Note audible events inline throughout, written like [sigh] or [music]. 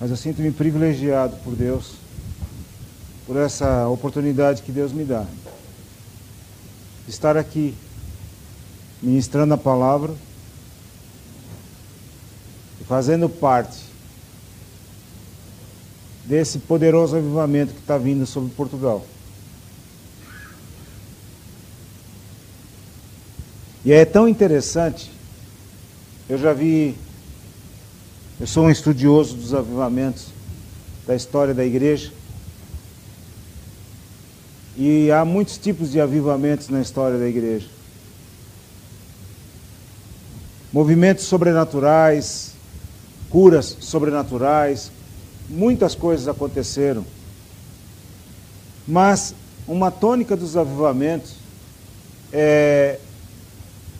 mas eu sinto-me privilegiado por Deus, por essa oportunidade que Deus me dá. Estar aqui, ministrando a palavra e fazendo parte desse poderoso avivamento que está vindo sobre Portugal. E é tão interessante, eu já vi, eu sou um estudioso dos avivamentos da história da igreja, e há muitos tipos de avivamentos na história da igreja. Movimentos sobrenaturais, curas sobrenaturais, muitas coisas aconteceram. Mas uma tônica dos avivamentos é,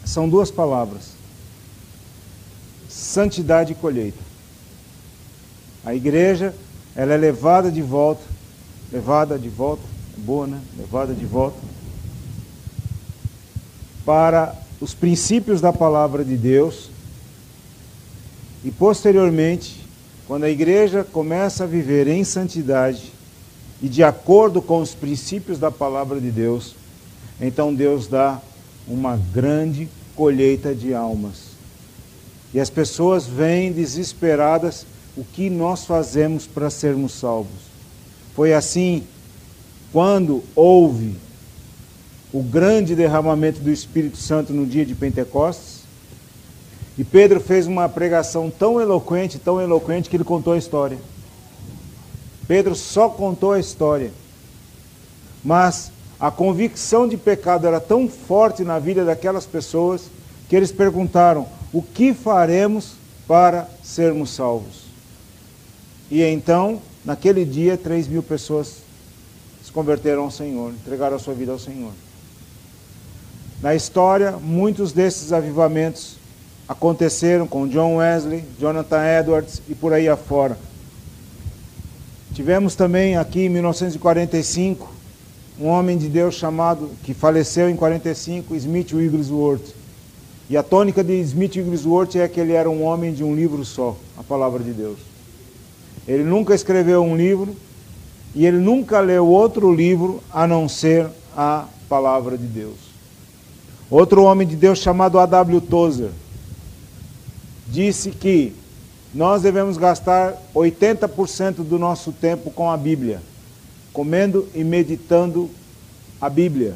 são duas palavras: santidade e colheita. A igreja, ela é levada de volta, levada de volta, é boa, né? Levada de volta para os princípios da palavra de Deus e posteriormente quando a igreja começa a viver em santidade e de acordo com os princípios da palavra de Deus, então Deus dá uma grande colheita de almas. E as pessoas vêm desesperadas o que nós fazemos para sermos salvos. Foi assim quando houve o grande derramamento do Espírito Santo no dia de Pentecostes, e Pedro fez uma pregação tão eloquente, tão eloquente, que ele contou a história. Pedro só contou a história. Mas a convicção de pecado era tão forte na vida daquelas pessoas que eles perguntaram: o que faremos para sermos salvos? E então, naquele dia, três mil pessoas se converteram ao Senhor, entregaram a sua vida ao Senhor. Na história, muitos desses avivamentos aconteceram com John Wesley, Jonathan Edwards e por aí afora. Tivemos também aqui em 1945 um homem de Deus chamado, que faleceu em 45, Smith Wigglesworth. E a tônica de Smith Wigglesworth é que ele era um homem de um livro só, a palavra de Deus. Ele nunca escreveu um livro e ele nunca leu outro livro a não ser a palavra de Deus. Outro homem de Deus chamado A.W. Tozer disse que nós devemos gastar 80% do nosso tempo com a Bíblia, comendo e meditando a Bíblia.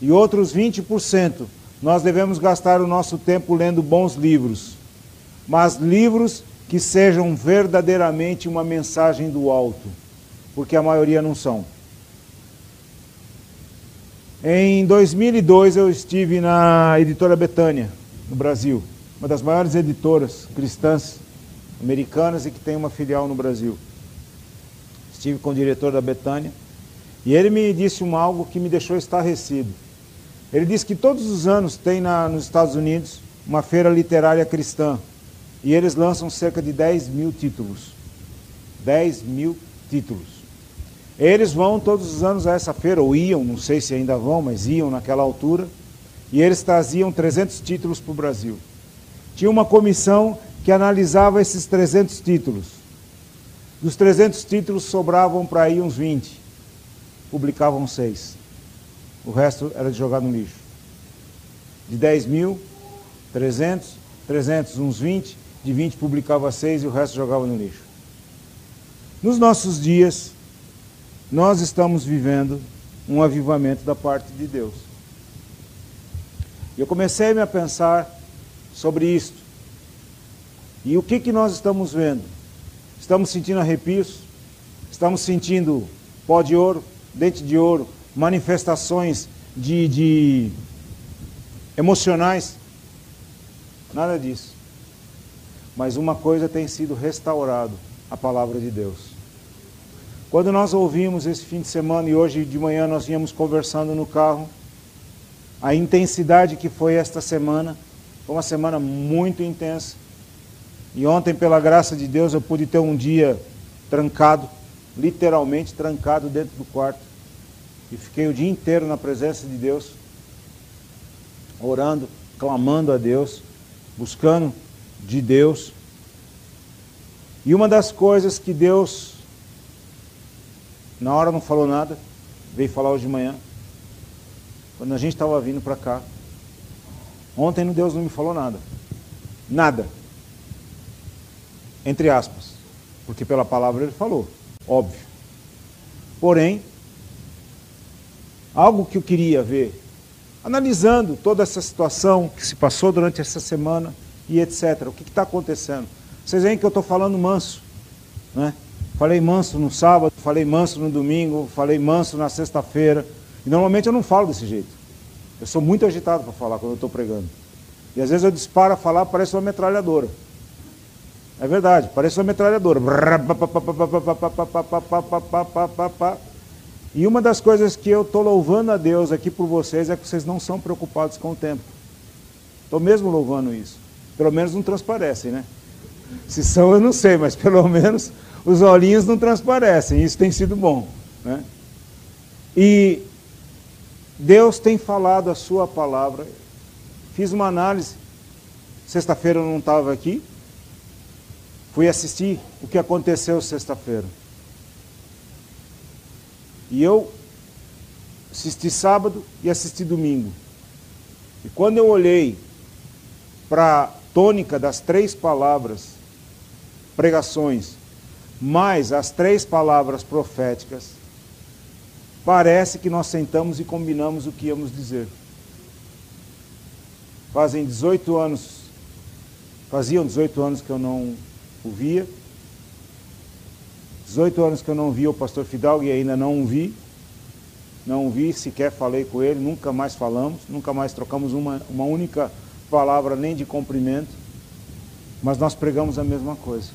E outros 20% nós devemos gastar o nosso tempo lendo bons livros, mas livros que sejam verdadeiramente uma mensagem do alto, porque a maioria não são. Em 2002 eu estive na editora Betânia, no Brasil uma das maiores editoras cristãs americanas e que tem uma filial no Brasil. Estive com o diretor da Betânia e ele me disse um algo que me deixou estarrecido. Ele disse que todos os anos tem na, nos Estados Unidos uma feira literária cristã e eles lançam cerca de 10 mil títulos. 10 mil títulos. Eles vão todos os anos a essa feira, ou iam, não sei se ainda vão, mas iam naquela altura, e eles traziam 300 títulos para o Brasil. Tinha uma comissão que analisava esses 300 títulos. Dos 300 títulos sobravam para aí uns 20. Publicavam seis. O resto era de jogar no lixo. De 10 mil, 300, 300, uns 20. De 20 publicava seis e o resto jogava no lixo. Nos nossos dias, nós estamos vivendo um avivamento da parte de Deus. Eu comecei a pensar sobre isto. E o que, que nós estamos vendo? Estamos sentindo arrepios, estamos sentindo pó de ouro, dente de ouro, manifestações de, de emocionais. Nada disso. Mas uma coisa tem sido restaurado, a palavra de Deus. Quando nós ouvimos esse fim de semana e hoje de manhã nós vínhamos conversando no carro, a intensidade que foi esta semana, foi uma semana muito intensa. E ontem, pela graça de Deus, eu pude ter um dia trancado, literalmente trancado dentro do quarto. E fiquei o dia inteiro na presença de Deus, orando, clamando a Deus, buscando de Deus. E uma das coisas que Deus, na hora não falou nada, veio falar hoje de manhã, quando a gente estava vindo para cá. Ontem Deus não me falou nada. Nada. Entre aspas. Porque pela palavra ele falou. Óbvio. Porém, algo que eu queria ver, analisando toda essa situação que se passou durante essa semana e etc. O que está acontecendo? Vocês veem que eu estou falando manso. Né? Falei manso no sábado, falei manso no domingo, falei manso na sexta-feira. E normalmente eu não falo desse jeito. Eu sou muito agitado para falar quando eu estou pregando. E às vezes eu disparo a falar, parece uma metralhadora. É verdade, parece uma metralhadora. E uma das coisas que eu estou louvando a Deus aqui por vocês é que vocês não são preocupados com o tempo. Estou mesmo louvando isso. Pelo menos não transparecem, né? Se são, eu não sei, mas pelo menos os olhinhos não transparecem. Isso tem sido bom. Né? E Deus tem falado a sua palavra. Fiz uma análise. Sexta-feira eu não estava aqui. Fui assistir o que aconteceu sexta-feira. E eu assisti sábado e assisti domingo. E quando eu olhei para tônica das três palavras, pregações, mais as três palavras proféticas, parece que nós sentamos e combinamos o que íamos dizer. Fazem 18 anos, faziam 18 anos que eu não o via. 18 anos que eu não via o pastor Fidalgo e ainda não o vi. Não o vi, sequer falei com ele, nunca mais falamos, nunca mais trocamos uma, uma única palavra nem de cumprimento. Mas nós pregamos a mesma coisa,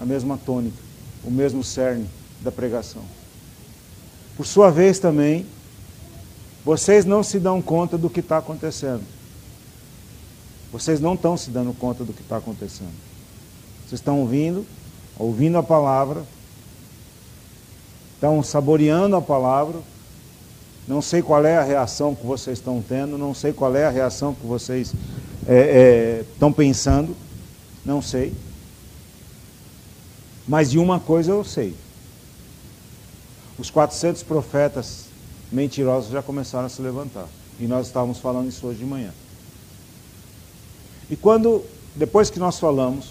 a mesma tônica, o mesmo cerne da pregação. Por sua vez também, vocês não se dão conta do que está acontecendo. Vocês não estão se dando conta do que está acontecendo. Vocês estão ouvindo, ouvindo a palavra, estão saboreando a palavra. Não sei qual é a reação que vocês estão tendo, não sei qual é a reação que vocês é, é, estão pensando, não sei. Mas de uma coisa eu sei: os 400 profetas mentirosos já começaram a se levantar. E nós estávamos falando isso hoje de manhã. E quando, depois que nós falamos,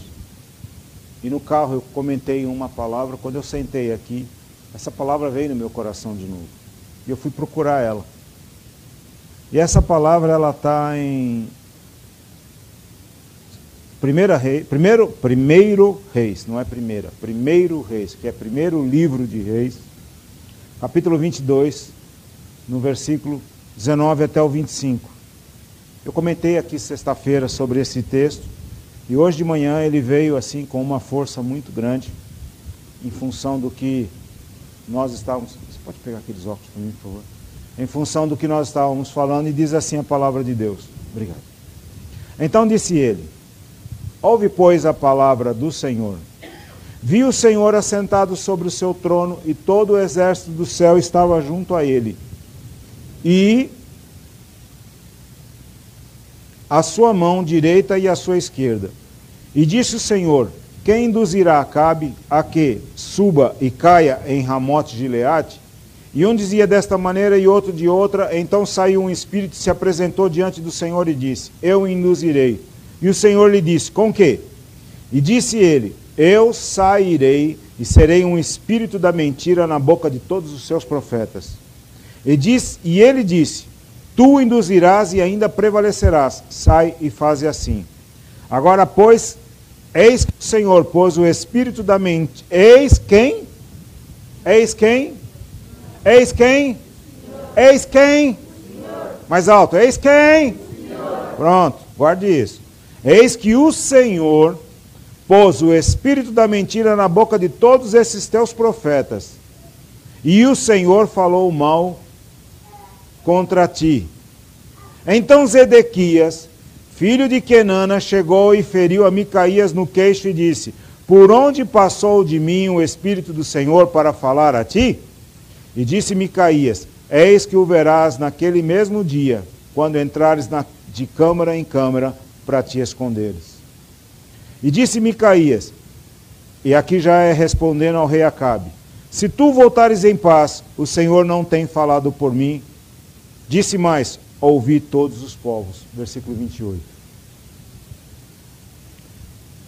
e no carro eu comentei uma palavra, quando eu sentei aqui, essa palavra veio no meu coração de novo. E eu fui procurar ela. E essa palavra ela está em Primeira rei, primeiro, primeiro Reis, não é primeira, primeiro Reis, que é primeiro livro de Reis, capítulo 22, no versículo 19 até o 25. Eu comentei aqui sexta-feira sobre esse texto, e hoje de manhã ele veio assim com uma força muito grande, em função do que nós estávamos. Você pode pegar aqueles óculos para mim, por favor? Em função do que nós estávamos falando, e diz assim a palavra de Deus. Obrigado. Então disse ele: Ouve, pois, a palavra do Senhor. Vi o Senhor assentado sobre o seu trono, e todo o exército do céu estava junto a ele. E a sua mão direita e a sua esquerda. E disse o Senhor: Quem induzirá Acabe a que suba e caia em Ramote Gileade? E um dizia desta maneira e outro de outra. Então saiu um espírito, se apresentou diante do Senhor e disse: Eu induzirei. E o Senhor lhe disse: Com que? E disse ele: eu sairei e serei um espírito da mentira na boca de todos os seus profetas. E, diz, e ele disse: Tu induzirás e ainda prevalecerás. Sai e faze assim. Agora, pois, eis que o Senhor pôs o espírito da mentira. Eis quem? Eis quem? Eis quem? Eis quem? Mais alto. Eis quem? Pronto, guarde isso. Eis que o Senhor pôs o espírito da mentira na boca de todos esses teus profetas. E o Senhor falou mal contra ti. Então Zedequias, filho de Kenana, chegou e feriu a Micaías no queixo e disse: Por onde passou de mim o espírito do Senhor para falar a ti? E disse Micaías: Eis que o verás naquele mesmo dia, quando entrares na, de câmara em câmara para te esconderes. E disse Micaías: E aqui já é respondendo ao rei Acabe. Se tu voltares em paz, o Senhor não tem falado por mim. Disse mais: ouvi todos os povos. Versículo 28.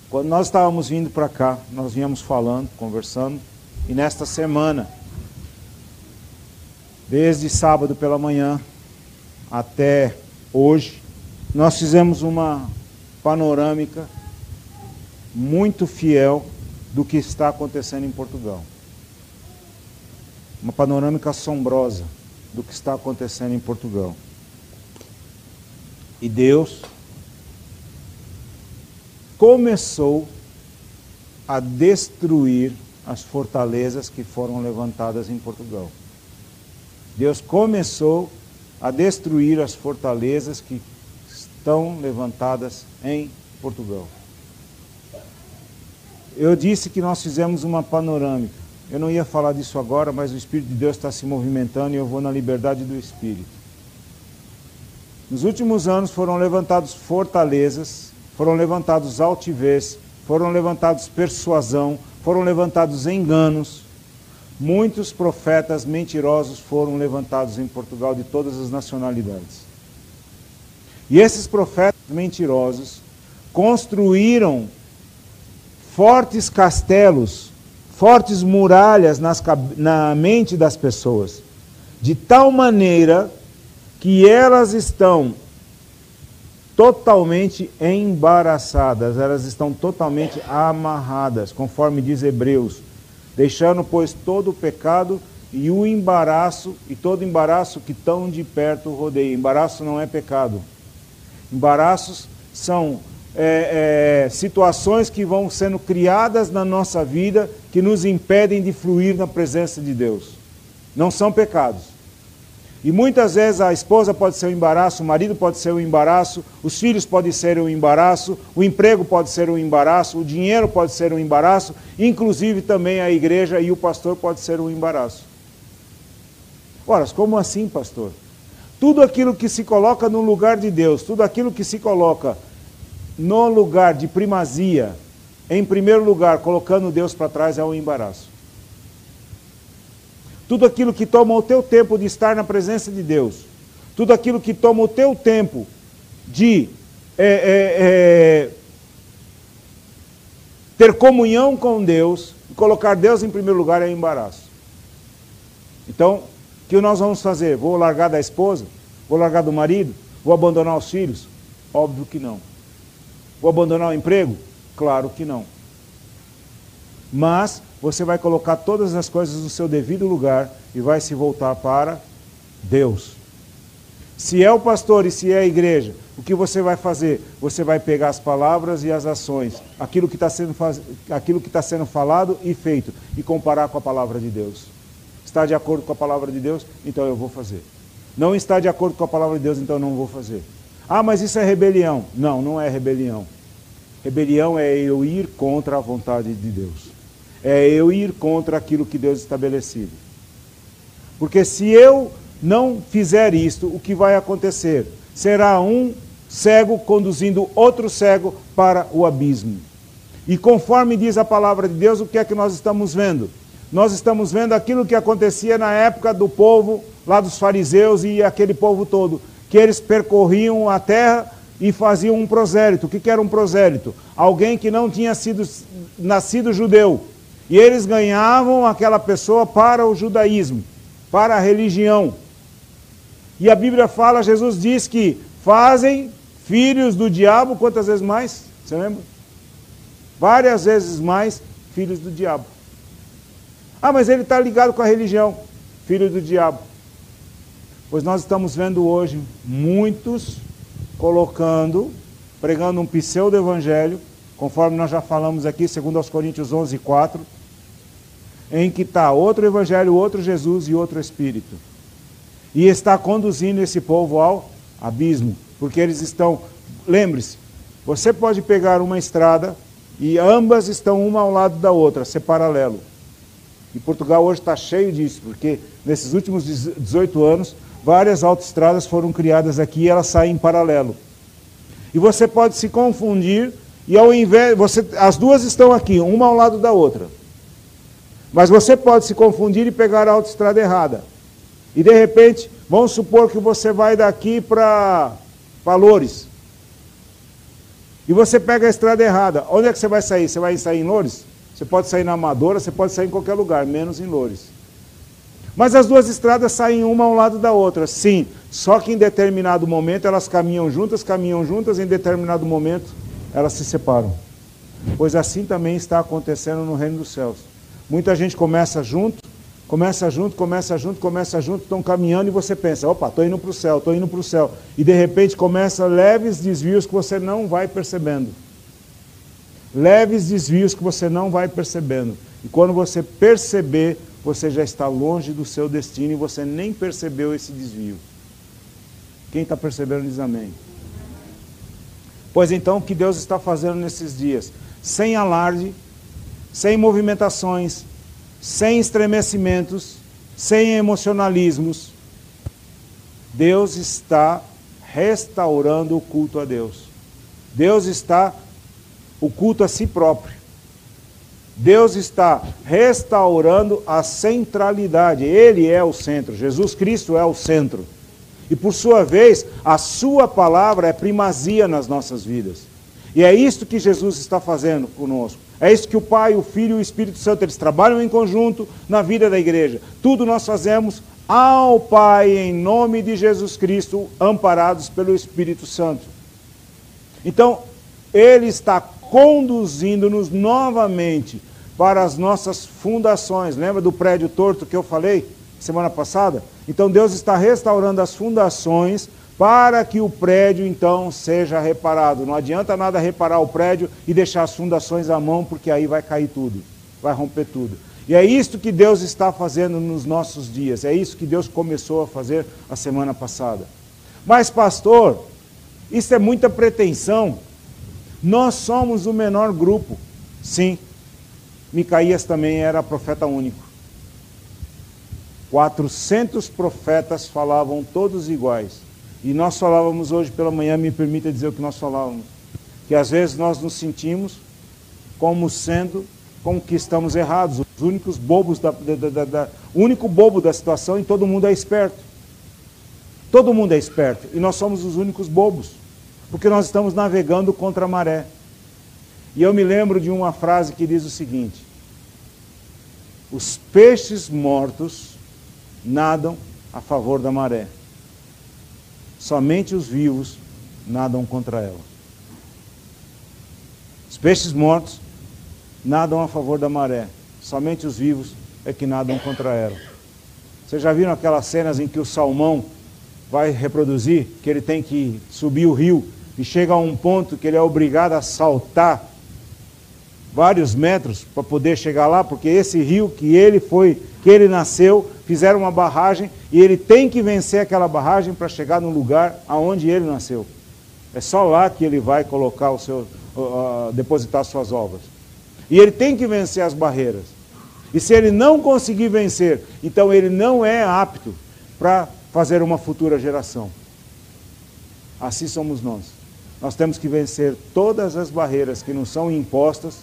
Quando nós estávamos vindo para cá, nós viemos falando, conversando, e nesta semana, desde sábado pela manhã até hoje, nós fizemos uma panorâmica muito fiel do que está acontecendo em Portugal. Uma panorâmica assombrosa do que está acontecendo em Portugal. E Deus começou a destruir as fortalezas que foram levantadas em Portugal. Deus começou a destruir as fortalezas que estão levantadas em Portugal. Eu disse que nós fizemos uma panorâmica. Eu não ia falar disso agora, mas o Espírito de Deus está se movimentando e eu vou na liberdade do Espírito. Nos últimos anos foram levantados fortalezas, foram levantados altivez, foram levantados persuasão, foram levantados enganos. Muitos profetas mentirosos foram levantados em Portugal de todas as nacionalidades. E esses profetas mentirosos construíram fortes castelos, fortes muralhas nas, na mente das pessoas, de tal maneira que elas estão totalmente embaraçadas, elas estão totalmente amarradas, conforme diz Hebreus, deixando, pois, todo o pecado e o embaraço, e todo embaraço que tão de perto rodeia. Embaraço não é pecado. Embaraços são é, é, situações que vão sendo criadas na nossa vida que nos impedem de fluir na presença de Deus. Não são pecados. E muitas vezes a esposa pode ser um embaraço, o marido pode ser um embaraço, os filhos podem ser um embaraço, o emprego pode ser um embaraço, o dinheiro pode ser um embaraço, inclusive também a igreja e o pastor pode ser um embaraço. Ora, como assim, pastor? Tudo aquilo que se coloca no lugar de Deus, tudo aquilo que se coloca no lugar de primazia, em primeiro lugar, colocando Deus para trás, é um embaraço. Tudo aquilo que toma o teu tempo de estar na presença de Deus, tudo aquilo que toma o teu tempo de é, é, é, ter comunhão com Deus, colocar Deus em primeiro lugar é embaraço. Então, o que nós vamos fazer? Vou largar da esposa? Vou largar do marido? Vou abandonar os filhos? Óbvio que não. Vou abandonar o emprego? Claro que não. Mas você vai colocar todas as coisas no seu devido lugar e vai se voltar para Deus. Se é o pastor e se é a igreja, o que você vai fazer? Você vai pegar as palavras e as ações, aquilo que está sendo, aquilo que está sendo falado e feito, e comparar com a palavra de Deus. Está de acordo com a palavra de Deus? Então eu vou fazer. Não está de acordo com a palavra de Deus, então não vou fazer. Ah, mas isso é rebelião. Não, não é rebelião. Rebelião é eu ir contra a vontade de Deus. É eu ir contra aquilo que Deus estabelecido. Porque se eu não fizer isto, o que vai acontecer? Será um cego conduzindo outro cego para o abismo. E conforme diz a palavra de Deus, o que é que nós estamos vendo? Nós estamos vendo aquilo que acontecia na época do povo, lá dos fariseus e aquele povo todo, que eles percorriam a terra e faziam um prosélito. O que era um prosélito? Alguém que não tinha sido nascido judeu. E eles ganhavam aquela pessoa para o judaísmo, para a religião. E a Bíblia fala, Jesus diz que fazem filhos do diabo, quantas vezes mais? Você lembra? Várias vezes mais filhos do diabo. Ah, mas ele está ligado com a religião. Filho do diabo. Pois nós estamos vendo hoje muitos colocando, pregando um pseudo-evangelho, conforme nós já falamos aqui, segundo aos Coríntios 11, 4, em que está outro evangelho, outro Jesus e outro Espírito. E está conduzindo esse povo ao abismo, porque eles estão, lembre-se, você pode pegar uma estrada e ambas estão uma ao lado da outra, ser paralelo. E Portugal hoje está cheio disso, porque nesses últimos 18 anos várias autoestradas foram criadas aqui e elas saem em paralelo. E você pode se confundir e ao invés, você, as duas estão aqui, uma ao lado da outra. Mas você pode se confundir e pegar a autoestrada errada. E de repente, vamos supor que você vai daqui para Loures. E você pega a estrada errada. Onde é que você vai sair? Você vai sair em Loures? Você pode sair na Amadora, você pode sair em qualquer lugar, menos em Loures. Mas as duas estradas saem uma ao lado da outra, sim. Só que em determinado momento elas caminham juntas, caminham juntas, em determinado momento elas se separam. Pois assim também está acontecendo no reino dos céus. Muita gente começa junto, começa junto, começa junto, começa junto, estão caminhando e você pensa, opa, estou indo para o céu, estou indo para o céu. E de repente começa leves desvios que você não vai percebendo. Leves desvios que você não vai percebendo. E quando você perceber, você já está longe do seu destino e você nem percebeu esse desvio. Quem está percebendo diz amém. Pois então, o que Deus está fazendo nesses dias? Sem alarde, sem movimentações, sem estremecimentos, sem emocionalismos, Deus está restaurando o culto a Deus. Deus está o culto a si próprio. Deus está restaurando a centralidade. Ele é o centro. Jesus Cristo é o centro. E por sua vez, a sua palavra é primazia nas nossas vidas. E é isto que Jesus está fazendo conosco. É isso que o Pai, o Filho e o Espírito Santo, eles trabalham em conjunto na vida da igreja. Tudo nós fazemos ao Pai em nome de Jesus Cristo, amparados pelo Espírito Santo. Então, ele está conduzindo-nos novamente para as nossas fundações. Lembra do prédio torto que eu falei semana passada? Então Deus está restaurando as fundações para que o prédio então seja reparado. Não adianta nada reparar o prédio e deixar as fundações à mão, porque aí vai cair tudo, vai romper tudo. E é isto que Deus está fazendo nos nossos dias, é isso que Deus começou a fazer a semana passada. Mas, pastor, isso é muita pretensão. Nós somos o menor grupo. Sim, Micaías também era profeta único. 400 profetas falavam todos iguais. E nós falávamos hoje pela manhã, me permita dizer o que nós falávamos. Que às vezes nós nos sentimos como sendo, como que estamos errados. Os únicos bobos da, da, da, da único bobo da situação e todo mundo é esperto. Todo mundo é esperto. E nós somos os únicos bobos porque nós estamos navegando contra a maré. E eu me lembro de uma frase que diz o seguinte: Os peixes mortos nadam a favor da maré, somente os vivos nadam contra ela. Os peixes mortos nadam a favor da maré, somente os vivos é que nadam contra ela. Vocês já viram aquelas cenas em que o salmão vai reproduzir, que ele tem que subir o rio e chega a um ponto que ele é obrigado a saltar vários metros para poder chegar lá, porque esse rio que ele foi, que ele nasceu, fizeram uma barragem e ele tem que vencer aquela barragem para chegar no lugar aonde ele nasceu. É só lá que ele vai colocar o seu, uh, depositar suas ovas. E ele tem que vencer as barreiras. E se ele não conseguir vencer, então ele não é apto para fazer uma futura geração. Assim somos nós. Nós temos que vencer todas as barreiras que nos são impostas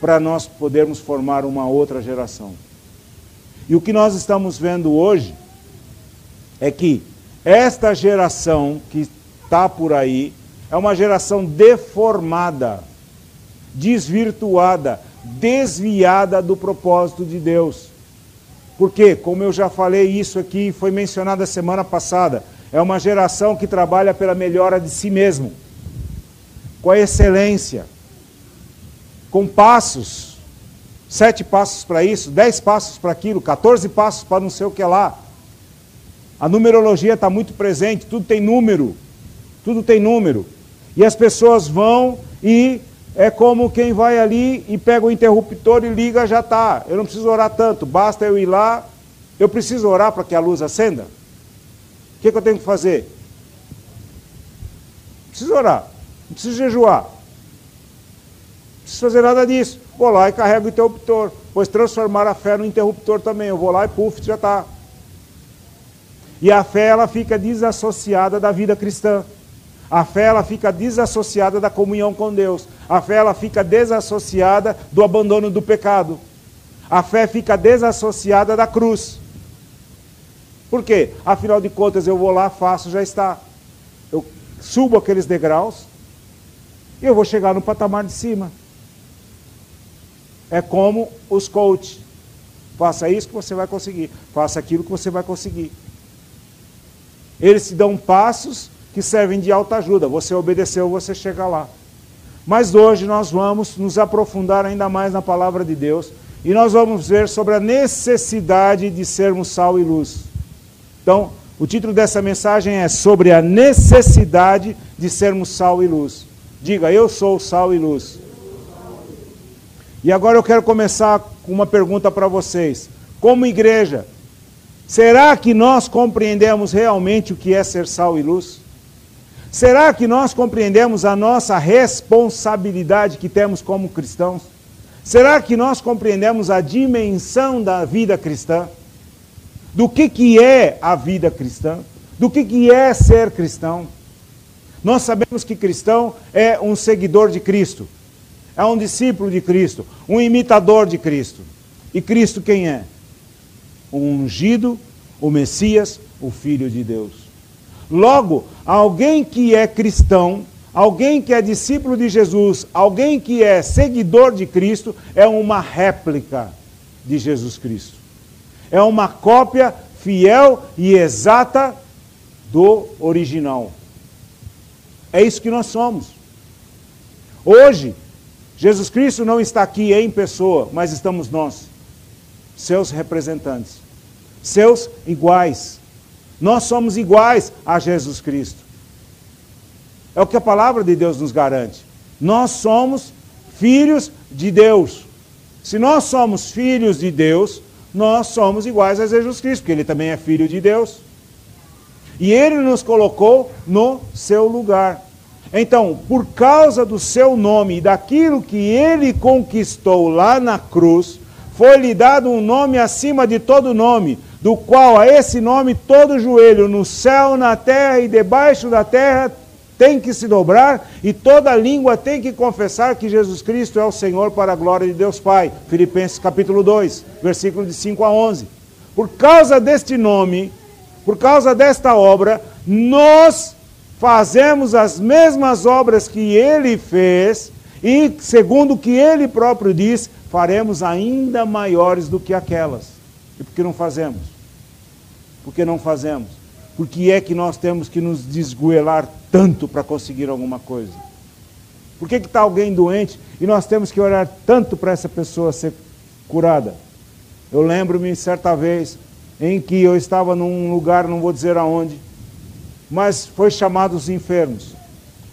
para nós podermos formar uma outra geração. E o que nós estamos vendo hoje é que esta geração que está por aí é uma geração deformada, desvirtuada, desviada do propósito de Deus. Porque, como eu já falei isso aqui, foi mencionado a semana passada, é uma geração que trabalha pela melhora de si mesmo com a excelência, com passos, sete passos para isso, dez passos para aquilo, 14 passos para não sei o que lá. A numerologia está muito presente, tudo tem número, tudo tem número. E as pessoas vão e é como quem vai ali e pega o interruptor e liga, já está. Eu não preciso orar tanto, basta eu ir lá. Eu preciso orar para que a luz acenda? O que, que eu tenho que fazer? Preciso orar. Não preciso jejuar. Não preciso fazer nada disso. Vou lá e carrego o interruptor. Pois transformar a fé no interruptor também. Eu vou lá e puf, já está. E a fé ela fica desassociada da vida cristã. A fé ela fica desassociada da comunhão com Deus. A fé ela fica desassociada do abandono do pecado. A fé fica desassociada da cruz. Por quê? Afinal de contas, eu vou lá, faço, já está. Eu subo aqueles degraus eu vou chegar no patamar de cima. É como os coaches. Faça isso que você vai conseguir. Faça aquilo que você vai conseguir. Eles te dão passos que servem de alta ajuda. Você obedeceu, você chega lá. Mas hoje nós vamos nos aprofundar ainda mais na palavra de Deus e nós vamos ver sobre a necessidade de sermos sal e luz. Então, o título dessa mensagem é sobre a necessidade de sermos sal e luz. Diga, eu sou sal e luz. E agora eu quero começar com uma pergunta para vocês. Como igreja, será que nós compreendemos realmente o que é ser sal e luz? Será que nós compreendemos a nossa responsabilidade que temos como cristãos? Será que nós compreendemos a dimensão da vida cristã? Do que, que é a vida cristã? Do que, que é ser cristão? Nós sabemos que cristão é um seguidor de Cristo, é um discípulo de Cristo, um imitador de Cristo. E Cristo quem é? O ungido, o Messias, o Filho de Deus. Logo, alguém que é cristão, alguém que é discípulo de Jesus, alguém que é seguidor de Cristo, é uma réplica de Jesus Cristo. É uma cópia fiel e exata do original. É isso que nós somos. Hoje, Jesus Cristo não está aqui em pessoa, mas estamos nós, seus representantes, seus iguais nós somos iguais a Jesus Cristo. É o que a palavra de Deus nos garante. Nós somos filhos de Deus. Se nós somos filhos de Deus, nós somos iguais a Jesus Cristo, porque ele também é filho de Deus. E ele nos colocou no seu lugar. Então, por causa do seu nome e daquilo que ele conquistou lá na cruz, foi-lhe dado um nome acima de todo nome, do qual a esse nome todo joelho no céu, na terra e debaixo da terra tem que se dobrar e toda língua tem que confessar que Jesus Cristo é o Senhor para a glória de Deus Pai. Filipenses capítulo 2, versículo de 5 a 11. Por causa deste nome, por causa desta obra, nós fazemos as mesmas obras que ele fez e, segundo o que ele próprio diz, faremos ainda maiores do que aquelas. E por que não fazemos? Por que não fazemos? Por que é que nós temos que nos desgoelar tanto para conseguir alguma coisa? Por que está alguém doente e nós temos que orar tanto para essa pessoa ser curada? Eu lembro-me certa vez em que eu estava num lugar, não vou dizer aonde, mas foi chamado os enfermos.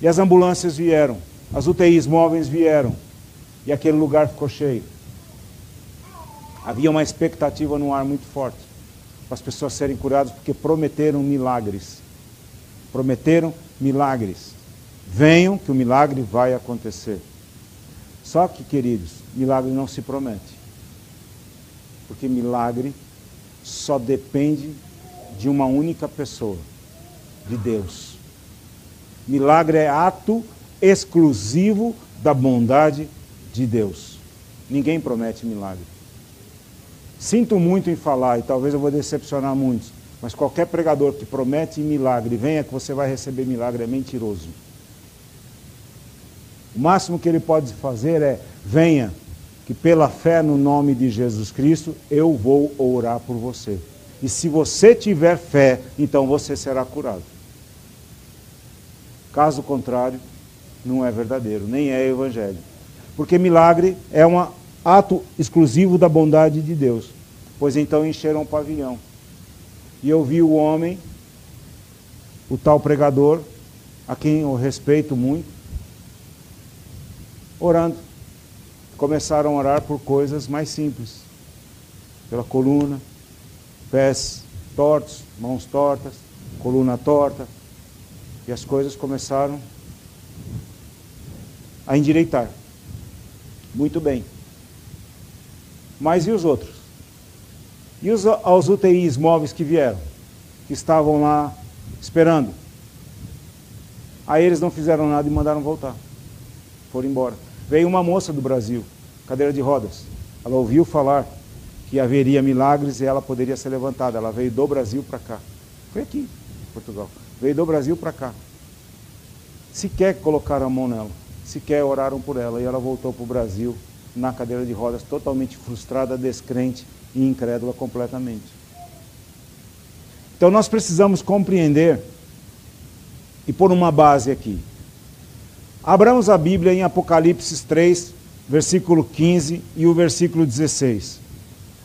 E as ambulâncias vieram, as UTIs móveis vieram, e aquele lugar ficou cheio. Havia uma expectativa no ar muito forte para as pessoas serem curadas, porque prometeram milagres. Prometeram milagres. Venham que o milagre vai acontecer. Só que, queridos, milagre não se promete. Porque milagre só depende de uma única pessoa, de Deus. Milagre é ato exclusivo da bondade de Deus. Ninguém promete milagre. Sinto muito em falar e talvez eu vou decepcionar muitos, mas qualquer pregador que promete milagre, venha que você vai receber milagre, é mentiroso. O máximo que ele pode fazer é: venha, que pela fé no nome de Jesus Cristo eu vou orar por você. E se você tiver fé, então você será curado. Caso contrário, não é verdadeiro, nem é evangelho. Porque milagre é um ato exclusivo da bondade de Deus. Pois então encheram o pavilhão. E eu vi o homem, o tal pregador, a quem eu respeito muito, orando. Começaram a orar por coisas mais simples. Pela coluna, pés tortos, mãos tortas, coluna torta. E as coisas começaram a endireitar. Muito bem. Mas e os outros? E os, aos UTIs móveis que vieram, que estavam lá esperando? Aí eles não fizeram nada e mandaram voltar. Foram embora. Veio uma moça do Brasil, cadeira de rodas. Ela ouviu falar que haveria milagres e ela poderia ser levantada. Ela veio do Brasil para cá. Foi aqui, Portugal. Veio do Brasil para cá. Sequer colocaram a mão nela. Sequer oraram por ela. E ela voltou para o Brasil na cadeira de rodas, totalmente frustrada, descrente e incrédula completamente. Então nós precisamos compreender e pôr uma base aqui. Abramos a Bíblia em Apocalipse 3, versículo 15 e o versículo 16.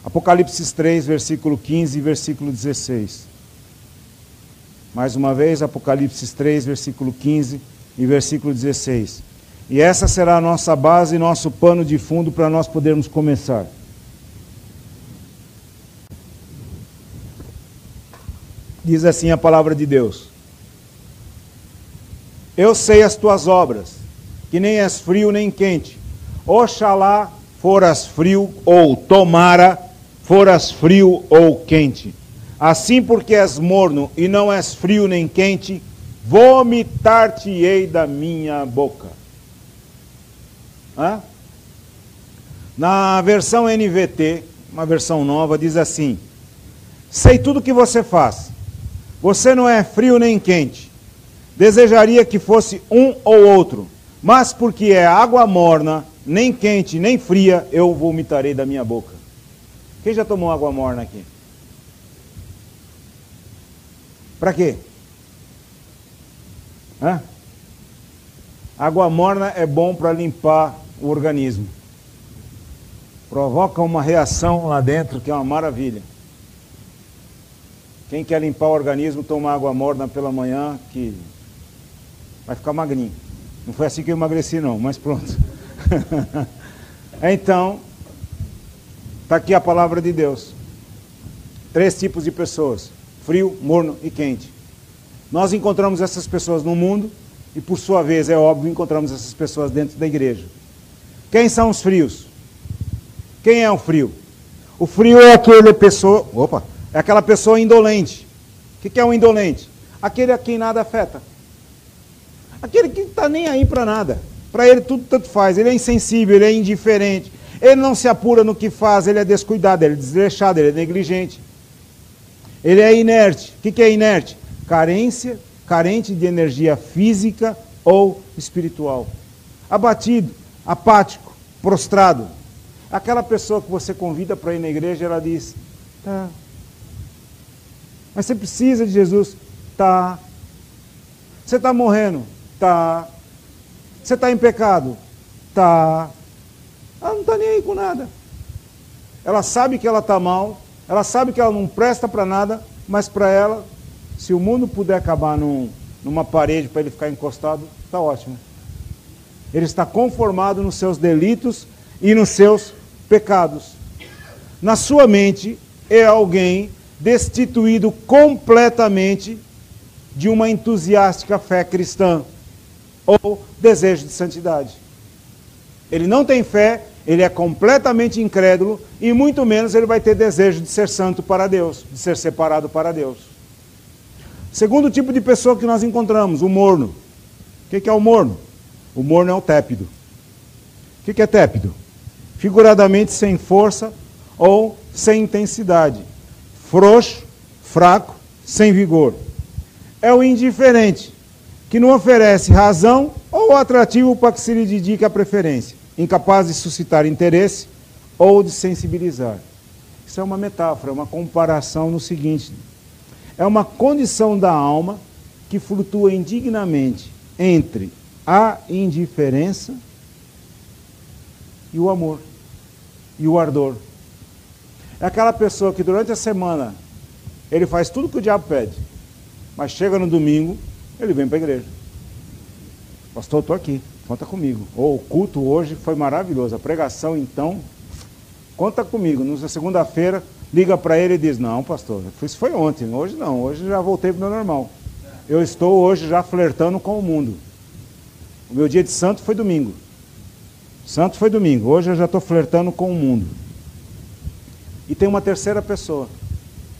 Apocalipse 3, versículo 15 e versículo 16. Mais uma vez, Apocalipse 3, versículo 15 e versículo 16. E essa será a nossa base e nosso pano de fundo para nós podermos começar. Diz assim a palavra de Deus: Eu sei as tuas obras, que nem és frio nem quente. Oxalá foras frio, ou tomara foras frio ou quente. Assim, porque és morno e não és frio nem quente, vomitar-te-ei da minha boca. Hã? Na versão NVT, uma versão nova, diz assim: Sei tudo o que você faz. Você não é frio nem quente. Desejaria que fosse um ou outro, mas porque é água morna, nem quente nem fria, eu vomitarei da minha boca. Quem já tomou água morna aqui? Para quê? Hã? Água morna é bom para limpar o organismo. Provoca uma reação lá dentro que é uma maravilha. Quem quer limpar o organismo, toma água morna pela manhã, que vai ficar magrinho. Não foi assim que eu emagreci, não, mas pronto. [laughs] então, está aqui a palavra de Deus. Três tipos de pessoas: frio, morno e quente. Nós encontramos essas pessoas no mundo e, por sua vez, é óbvio, encontramos essas pessoas dentro da igreja. Quem são os frios? Quem é o frio? O frio é aquele pessoa, opa, é aquela pessoa indolente. O que é um indolente? Aquele a quem nada afeta. Aquele que está nem aí para nada. Para ele tudo tanto faz. Ele é insensível, ele é indiferente. Ele não se apura no que faz, ele é descuidado, ele é desleixado, ele é negligente. Ele é inerte. O que é inerte? Carência, carente de energia física ou espiritual. Abatido, apático, prostrado. Aquela pessoa que você convida para ir na igreja, ela diz: tá. Mas você precisa de Jesus? Tá. Você está morrendo? Tá. Você está em pecado? Tá. Ela não está nem aí com nada. Ela sabe que ela está mal, ela sabe que ela não presta para nada, mas para ela, se o mundo puder acabar num, numa parede para ele ficar encostado, está ótimo. Ele está conformado nos seus delitos e nos seus pecados. Na sua mente é alguém destituído completamente de uma entusiástica fé cristã ou desejo de santidade. Ele não tem fé, ele é completamente incrédulo e muito menos ele vai ter desejo de ser santo para Deus, de ser separado para Deus. Segundo tipo de pessoa que nós encontramos, o morno. O que é o morno? O morno é o tépido. O que é tépido? Figuradamente sem força ou sem intensidade. Frouxo, fraco, sem vigor. É o indiferente, que não oferece razão ou atrativo para que se lhe dedique a preferência, incapaz de suscitar interesse ou de sensibilizar. Isso é uma metáfora, uma comparação no seguinte: é uma condição da alma que flutua indignamente entre a indiferença e o amor e o ardor. É aquela pessoa que durante a semana ele faz tudo que o diabo pede, mas chega no domingo, ele vem para a igreja. Pastor, estou aqui, conta comigo. Ou o culto hoje foi maravilhoso, a pregação então, conta comigo. Na segunda-feira, liga para ele e diz: Não, pastor, isso foi ontem, hoje não, hoje já voltei para o meu normal. Eu estou hoje já flertando com o mundo. O meu dia de santo foi domingo. Santo foi domingo. Hoje eu já estou flertando com o mundo. E tem uma terceira pessoa.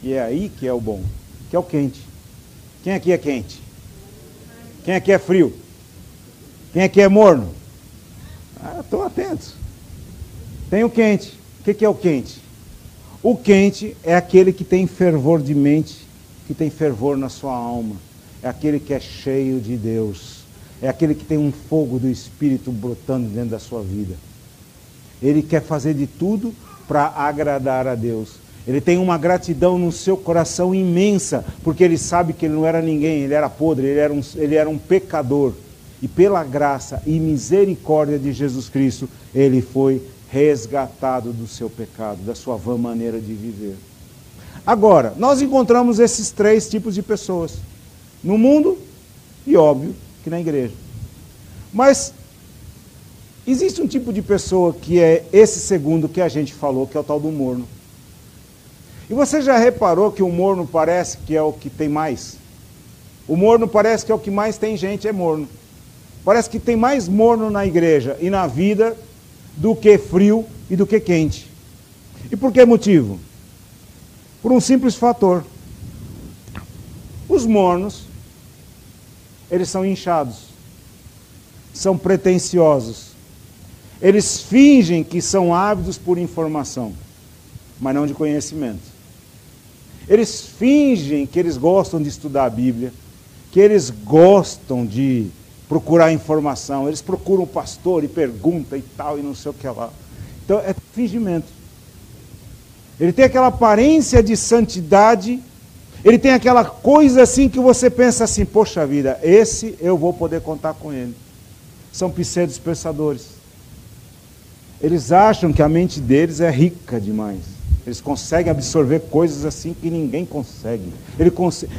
E é aí que é o bom, que é o quente. Quem aqui é quente? Quem aqui é frio? Quem aqui é morno? Ah, estou atento. Tem o quente. O que é o quente? O quente é aquele que tem fervor de mente, que tem fervor na sua alma. É aquele que é cheio de Deus. É aquele que tem um fogo do Espírito brotando dentro da sua vida. Ele quer fazer de tudo para agradar a Deus. Ele tem uma gratidão no seu coração imensa, porque ele sabe que ele não era ninguém, ele era podre, ele era um, ele era um pecador. E pela graça e misericórdia de Jesus Cristo, ele foi resgatado do seu pecado, da sua vã maneira de viver. Agora, nós encontramos esses três tipos de pessoas: no mundo e, óbvio, que na igreja. Mas existe um tipo de pessoa que é esse segundo que a gente falou, que é o tal do morno. E você já reparou que o morno parece que é o que tem mais? O morno parece que é o que mais tem gente, é morno. Parece que tem mais morno na igreja e na vida do que frio e do que quente. E por que motivo? Por um simples fator. Os mornos, eles são inchados, são pretensiosos. Eles fingem que são ávidos por informação, mas não de conhecimento. Eles fingem que eles gostam de estudar a Bíblia, que eles gostam de procurar informação. Eles procuram o pastor e perguntam e tal, e não sei o que lá. Então é fingimento. Ele tem aquela aparência de santidade, ele tem aquela coisa assim que você pensa assim: poxa vida, esse eu vou poder contar com ele. São pseudos pensadores. Eles acham que a mente deles é rica demais. Eles conseguem absorver coisas assim que ninguém consegue. Ele,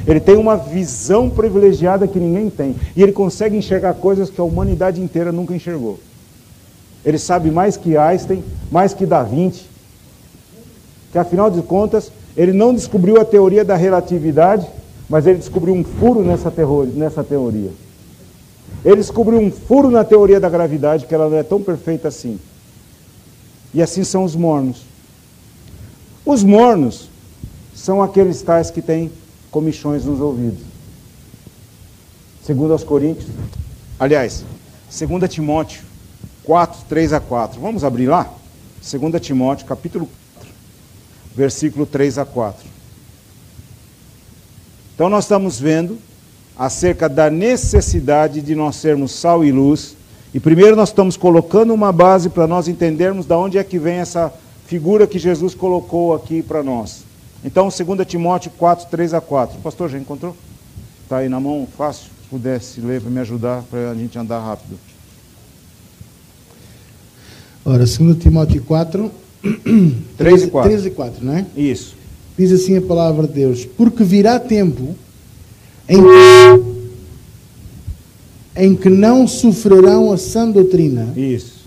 ele tem uma visão privilegiada que ninguém tem. E ele consegue enxergar coisas que a humanidade inteira nunca enxergou. Ele sabe mais que Einstein, mais que Da Vinci. Que afinal de contas, ele não descobriu a teoria da relatividade, mas ele descobriu um furo nessa, nessa teoria. Ele descobriu um furo na teoria da gravidade, que ela não é tão perfeita assim. E assim são os mornos. Os mornos são aqueles tais que têm comichões nos ouvidos. Segundo aos Coríntios, aliás, 2 Timóteo 4, 3 a 4. Vamos abrir lá? 2 Timóteo, capítulo 4, versículo 3 a 4. Então nós estamos vendo acerca da necessidade de nós sermos sal e luz. E primeiro nós estamos colocando uma base para nós entendermos de onde é que vem essa figura que Jesus colocou aqui para nós. Então, 2 Timóteo 4, 3 a 4. Pastor, já encontrou? Está aí na mão, fácil. Se pudesse ler para me ajudar, para a gente andar rápido. Ora, 2 Timóteo 4, 3 [clears throat] e 4. 3 e 4, não é? Isso. Diz assim a palavra de Deus: Porque virá tempo em que, em que não sofrerão a sã doutrina, Isso.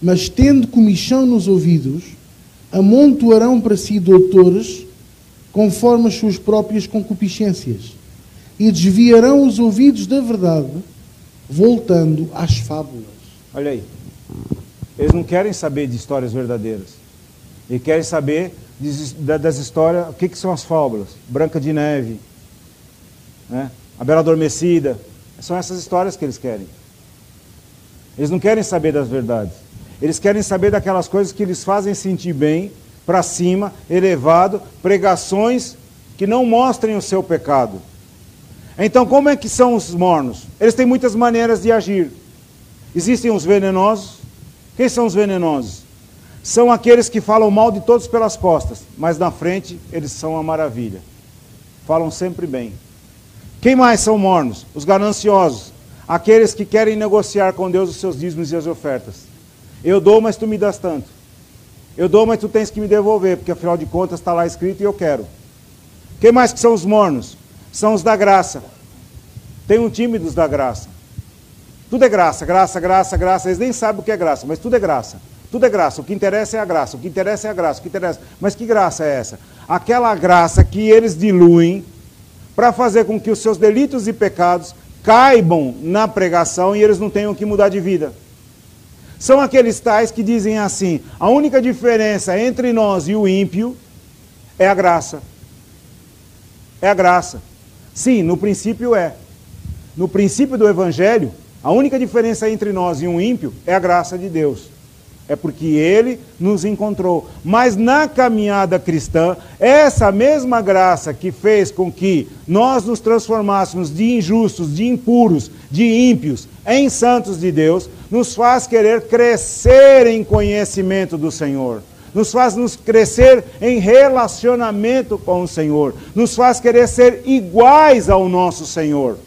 mas tendo comichão nos ouvidos, amontoarão para si doutores conforme as suas próprias concupiscências e desviarão os ouvidos da verdade, voltando às fábulas. Olha aí. Eles não querem saber de histórias verdadeiras. Eles querem saber das histórias. O que, que são as fábulas? Branca de Neve, né? a Bela Adormecida. São essas histórias que eles querem. Eles não querem saber das verdades. Eles querem saber daquelas coisas que eles fazem sentir bem, para cima, elevado, pregações que não mostrem o seu pecado. Então, como é que são os mornos? Eles têm muitas maneiras de agir. Existem os venenosos. Quem são os venenosos? São aqueles que falam mal de todos pelas costas, mas na frente eles são uma maravilha. Falam sempre bem. Quem mais são mornos? Os gananciosos. Aqueles que querem negociar com Deus os seus dízimos e as ofertas. Eu dou, mas tu me das tanto. Eu dou, mas tu tens que me devolver, porque afinal de contas está lá escrito e eu quero. Quem mais que são os mornos? São os da graça. Tem um time dos da graça. Tudo é graça, graça, graça, graça. Eles nem sabem o que é graça, mas tudo é graça. Tudo é graça. O que interessa é a graça. O que interessa é a graça. O que interessa. Mas que graça é essa? Aquela graça que eles diluem para fazer com que os seus delitos e pecados caibam na pregação e eles não tenham que mudar de vida. São aqueles tais que dizem assim: a única diferença entre nós e o ímpio é a graça. É a graça. Sim, no princípio é. no princípio do Evangelho, a única diferença entre nós e um ímpio é a graça de Deus. É porque ele nos encontrou. Mas na caminhada cristã, essa mesma graça que fez com que nós nos transformássemos de injustos, de impuros, de ímpios, em santos de Deus, nos faz querer crescer em conhecimento do Senhor nos faz nos crescer em relacionamento com o Senhor, nos faz querer ser iguais ao nosso Senhor,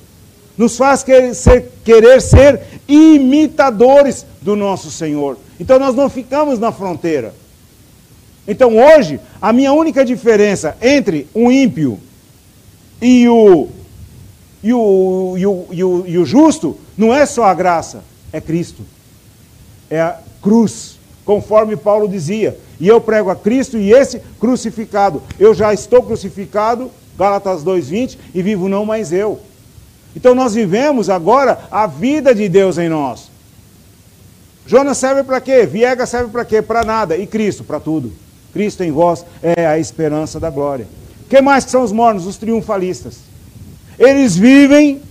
nos faz querer ser, querer ser imitadores do nosso Senhor. Então nós não ficamos na fronteira. Então hoje, a minha única diferença entre um ímpio e o, e o, e o, e o, e o justo não é só a graça, é Cristo. É a cruz, conforme Paulo dizia. E eu prego a Cristo e esse crucificado. Eu já estou crucificado, Gálatas 2,20, e vivo não mais eu. Então nós vivemos agora a vida de Deus em nós. Jonas serve para quê? Viega serve para quê? Para nada. E Cristo, para tudo. Cristo em vós é a esperança da glória. que mais que são os mornos? Os triunfalistas. Eles vivem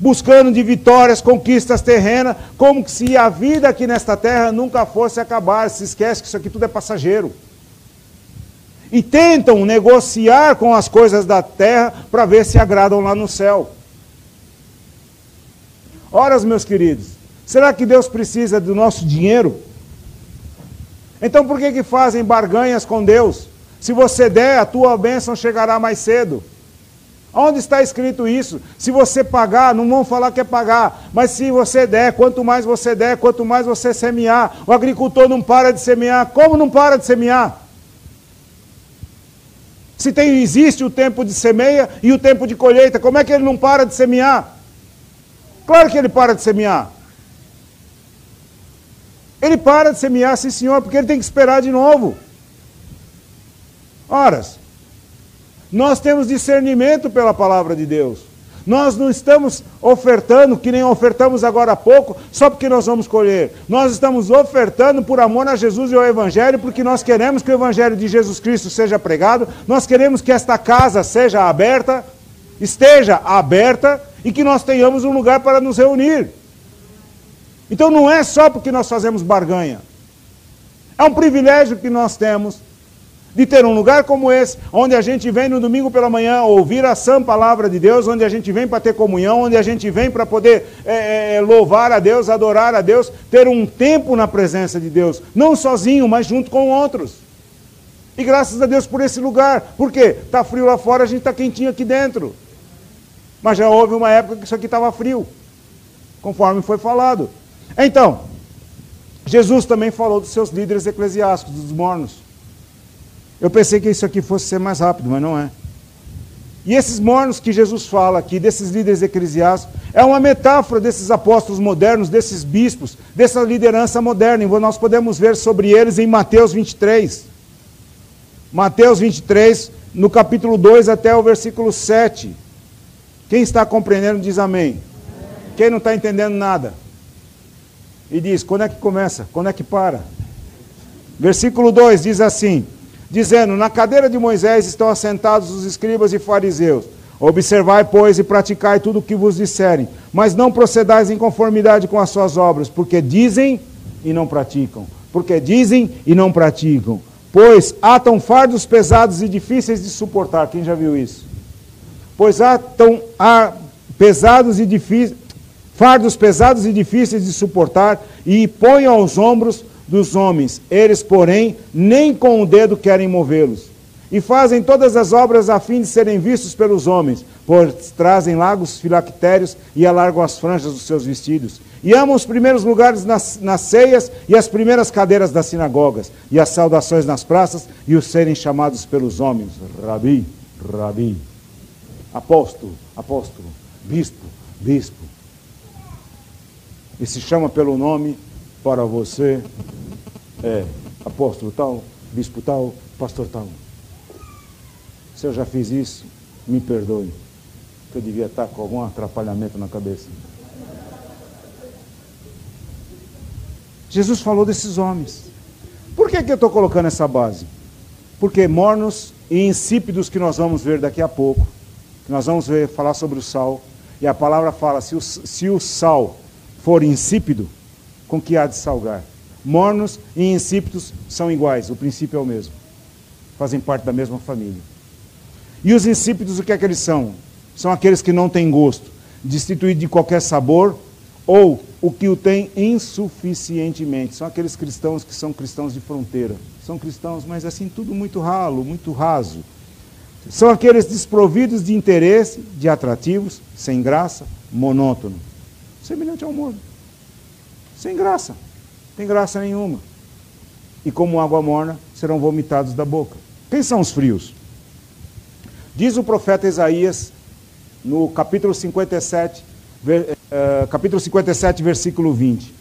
buscando de vitórias, conquistas terrenas, como se a vida aqui nesta terra nunca fosse acabar. Se esquece que isso aqui tudo é passageiro. E tentam negociar com as coisas da terra para ver se agradam lá no céu. Ora, meus queridos, Será que Deus precisa do nosso dinheiro? Então por que, que fazem barganhas com Deus? Se você der, a tua bênção chegará mais cedo. Onde está escrito isso? Se você pagar, não vão falar que é pagar, mas se você der, quanto mais você der, quanto mais você semear. O agricultor não para de semear. Como não para de semear? Se tem, existe o tempo de semeia e o tempo de colheita, como é que ele não para de semear? Claro que ele para de semear. Ele para de semear, sim senhor, porque ele tem que esperar de novo. Horas. Nós temos discernimento pela palavra de Deus. Nós não estamos ofertando, que nem ofertamos agora há pouco, só porque nós vamos colher. Nós estamos ofertando por amor a Jesus e ao Evangelho, porque nós queremos que o Evangelho de Jesus Cristo seja pregado, nós queremos que esta casa seja aberta, esteja aberta, e que nós tenhamos um lugar para nos reunir. Então não é só porque nós fazemos barganha. É um privilégio que nós temos de ter um lugar como esse, onde a gente vem no domingo pela manhã ouvir a sã palavra de Deus, onde a gente vem para ter comunhão, onde a gente vem para poder é, é, louvar a Deus, adorar a Deus, ter um tempo na presença de Deus, não sozinho, mas junto com outros. E graças a Deus por esse lugar. Por quê? Está frio lá fora, a gente está quentinho aqui dentro. Mas já houve uma época que isso aqui estava frio, conforme foi falado. Então, Jesus também falou dos seus líderes eclesiásticos, dos mornos. Eu pensei que isso aqui fosse ser mais rápido, mas não é. E esses mornos que Jesus fala aqui, desses líderes eclesiásticos, é uma metáfora desses apóstolos modernos, desses bispos, dessa liderança moderna. E nós podemos ver sobre eles em Mateus 23. Mateus 23, no capítulo 2 até o versículo 7. Quem está compreendendo diz amém. Quem não está entendendo nada? e diz: quando é que começa? Quando é que para? Versículo 2 diz assim: dizendo: Na cadeira de Moisés estão assentados os escribas e fariseus. Observai, pois, e praticai tudo o que vos disserem, mas não procedais em conformidade com as suas obras, porque dizem e não praticam. Porque dizem e não praticam. Pois atam fardos pesados e difíceis de suportar. Quem já viu isso? Pois atam a pesados e difíceis fardos pesados e difíceis de suportar, e põe aos ombros dos homens. Eles, porém, nem com o dedo querem movê-los. E fazem todas as obras a fim de serem vistos pelos homens, pois trazem lagos filactérios e alargam as franjas dos seus vestidos. E amam os primeiros lugares nas, nas ceias e as primeiras cadeiras das sinagogas, e as saudações nas praças e os serem chamados pelos homens. Rabi, Rabi, apóstolo, apóstolo, bispo, bispo e se chama pelo nome para você, é apóstolo tal, bispo tal, pastor tal. Se eu já fiz isso, me perdoe, que eu devia estar com algum atrapalhamento na cabeça. Jesus falou desses homens. Por que, que eu estou colocando essa base? Porque mornos e insípidos que nós vamos ver daqui a pouco, que nós vamos ver falar sobre o sal, E a palavra fala: se o, se o sal for insípido, com que há de salgar? Mornos e insípidos são iguais, o princípio é o mesmo. Fazem parte da mesma família. E os insípidos, o que é que eles são? São aqueles que não têm gosto, destituídos de qualquer sabor, ou o que o tem insuficientemente. São aqueles cristãos que são cristãos de fronteira. São cristãos, mas assim, tudo muito ralo, muito raso. São aqueles desprovidos de interesse, de atrativos, sem graça, monótono. Semelhante ao morno. Sem graça. Tem graça nenhuma. E como água morna, serão vomitados da boca. Quem são os frios? Diz o profeta Isaías, no capítulo 57, ver, uh, capítulo 57, versículo 20.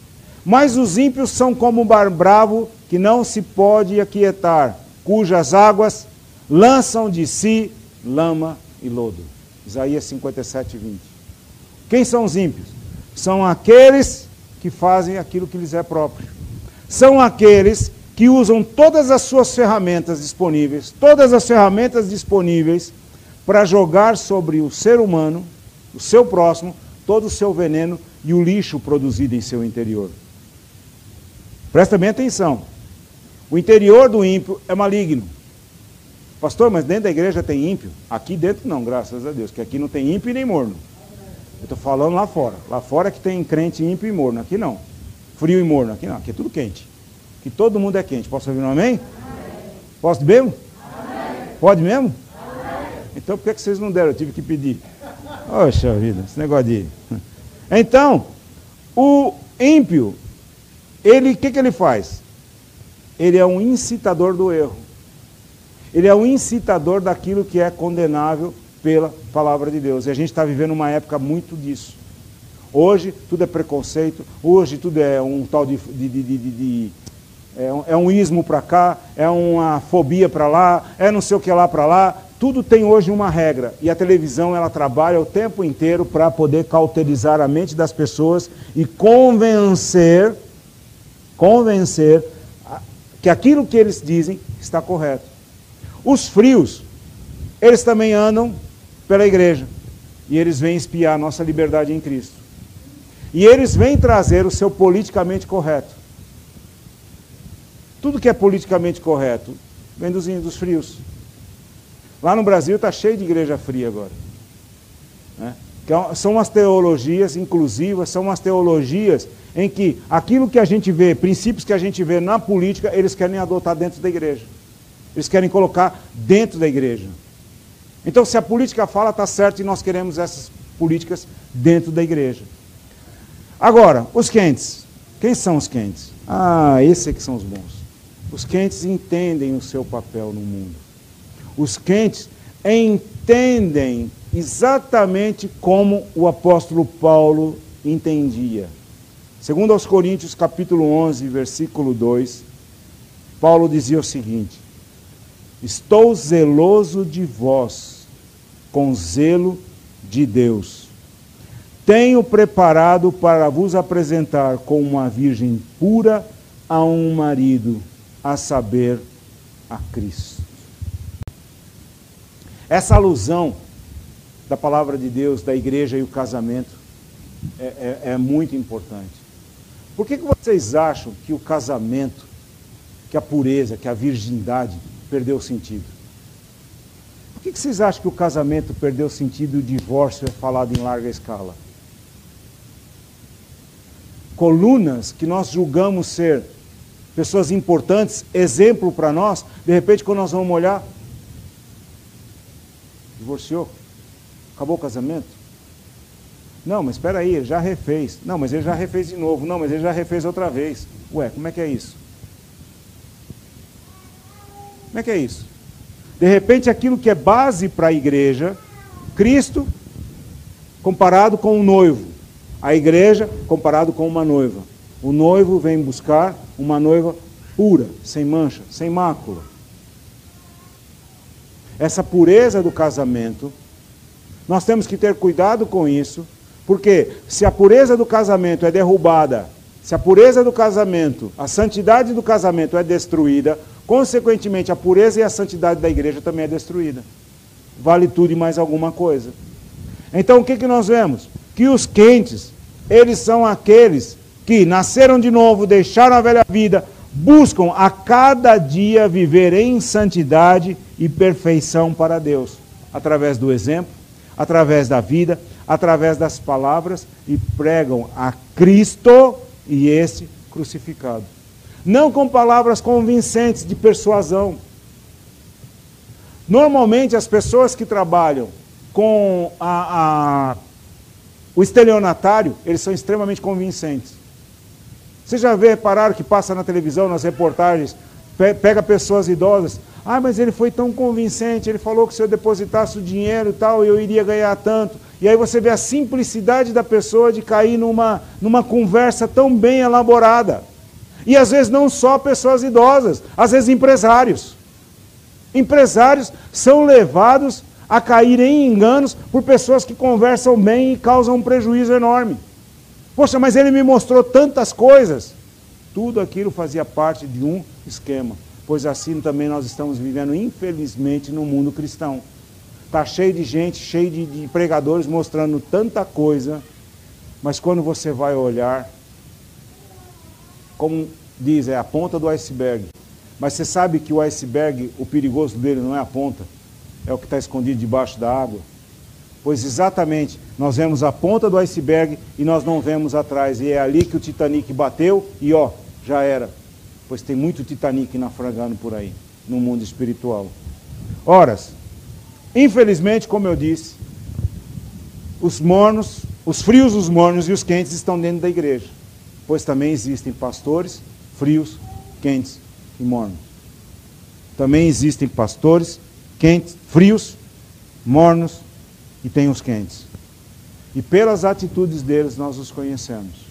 Mas os ímpios são como um bar bravo que não se pode aquietar, cujas águas lançam de si lama e lodo. Isaías 57, 20. Quem são os ímpios? São aqueles que fazem aquilo que lhes é próprio. São aqueles que usam todas as suas ferramentas disponíveis, todas as ferramentas disponíveis para jogar sobre o ser humano, o seu próximo, todo o seu veneno e o lixo produzido em seu interior. Presta bem atenção. O interior do ímpio é maligno. Pastor, mas dentro da igreja tem ímpio? Aqui dentro não, graças a Deus, que aqui não tem ímpio nem morno. Eu estou falando lá fora. Lá fora que tem crente ímpio e morno. Aqui não. Frio e morno. Aqui não. Aqui é tudo quente. Aqui todo mundo é quente. Posso ouvir um amém? amém. Posso mesmo? Amém. Pode mesmo? Amém. Então por que vocês não deram? Eu tive que pedir. Poxa vida, esse negócio de. [laughs] Então, o ímpio, ele, o que, que ele faz? Ele é um incitador do erro. Ele é um incitador daquilo que é condenável pela palavra de Deus. E a gente está vivendo uma época muito disso. Hoje tudo é preconceito, hoje tudo é um tal de. de, de, de, é, um, é um ismo para cá, é uma fobia para lá, é não sei o que lá para lá. Tudo tem hoje uma regra. E a televisão ela trabalha o tempo inteiro para poder cauterizar a mente das pessoas e convencer, convencer que aquilo que eles dizem está correto. Os frios, eles também andam pela igreja. E eles vêm espiar a nossa liberdade em Cristo. E eles vêm trazer o seu politicamente correto. Tudo que é politicamente correto vem dos, dos frios. Lá no Brasil está cheio de igreja fria agora. Né? É são umas teologias inclusivas, são umas teologias em que aquilo que a gente vê, princípios que a gente vê na política, eles querem adotar dentro da igreja. Eles querem colocar dentro da igreja. Então, se a política fala, está certo e nós queremos essas políticas dentro da igreja. Agora, os quentes. Quem são os quentes? Ah, esses é que são os bons. Os quentes entendem o seu papel no mundo. Os quentes entendem exatamente como o apóstolo Paulo entendia. Segundo aos Coríntios, capítulo 11, versículo 2, Paulo dizia o seguinte: Estou zeloso de vós, com zelo de Deus. Tenho preparado para vos apresentar como uma virgem pura a um marido, a saber, a Cristo. Essa alusão da palavra de Deus, da igreja e o casamento é, é, é muito importante. Por que, que vocês acham que o casamento, que a pureza, que a virgindade perdeu sentido. Por que, vocês acham que o casamento perdeu sentido e o divórcio é falado em larga escala? Colunas que nós julgamos ser pessoas importantes, exemplo para nós, de repente quando nós vamos olhar, divorciou, acabou o casamento. Não, mas espera aí, ele já refez. Não, mas ele já refez de novo. Não, mas ele já refez outra vez. Ué, como é que é isso? Como é que é isso? De repente, aquilo que é base para a igreja, Cristo comparado com o noivo, a igreja comparado com uma noiva. O noivo vem buscar uma noiva pura, sem mancha, sem mácula. Essa pureza do casamento, nós temos que ter cuidado com isso, porque se a pureza do casamento é derrubada, se a pureza do casamento, a santidade do casamento é destruída, Consequentemente, a pureza e a santidade da igreja também é destruída. Vale tudo e mais alguma coisa. Então o que, que nós vemos? Que os quentes, eles são aqueles que nasceram de novo, deixaram a velha vida, buscam a cada dia viver em santidade e perfeição para Deus, através do exemplo, através da vida, através das palavras e pregam a Cristo e esse crucificado. Não com palavras convincentes de persuasão. Normalmente as pessoas que trabalham com a, a, o estelionatário, eles são extremamente convincentes. Você já repararam que passa na televisão, nas reportagens, pega pessoas idosas. Ah, mas ele foi tão convincente, ele falou que se eu depositasse o dinheiro e tal, eu iria ganhar tanto. E aí você vê a simplicidade da pessoa de cair numa, numa conversa tão bem elaborada. E às vezes não só pessoas idosas, às vezes empresários. Empresários são levados a cair em enganos por pessoas que conversam bem e causam um prejuízo enorme. Poxa, mas ele me mostrou tantas coisas. Tudo aquilo fazia parte de um esquema. Pois assim também nós estamos vivendo, infelizmente, no mundo cristão. Está cheio de gente, cheio de, de pregadores mostrando tanta coisa, mas quando você vai olhar, como diz, é a ponta do iceberg. Mas você sabe que o iceberg, o perigoso dele não é a ponta, é o que está escondido debaixo da água. Pois exatamente, nós vemos a ponta do iceberg e nós não vemos atrás. E é ali que o Titanic bateu e ó, já era. Pois tem muito Titanic naufragando por aí, no mundo espiritual. Horas, infelizmente, como eu disse, os mornos, os frios, os mornos e os quentes estão dentro da igreja. Pois também existem pastores frios, quentes e mornos. Também existem pastores quentes, frios, mornos e tem os quentes. E pelas atitudes deles nós os conhecemos.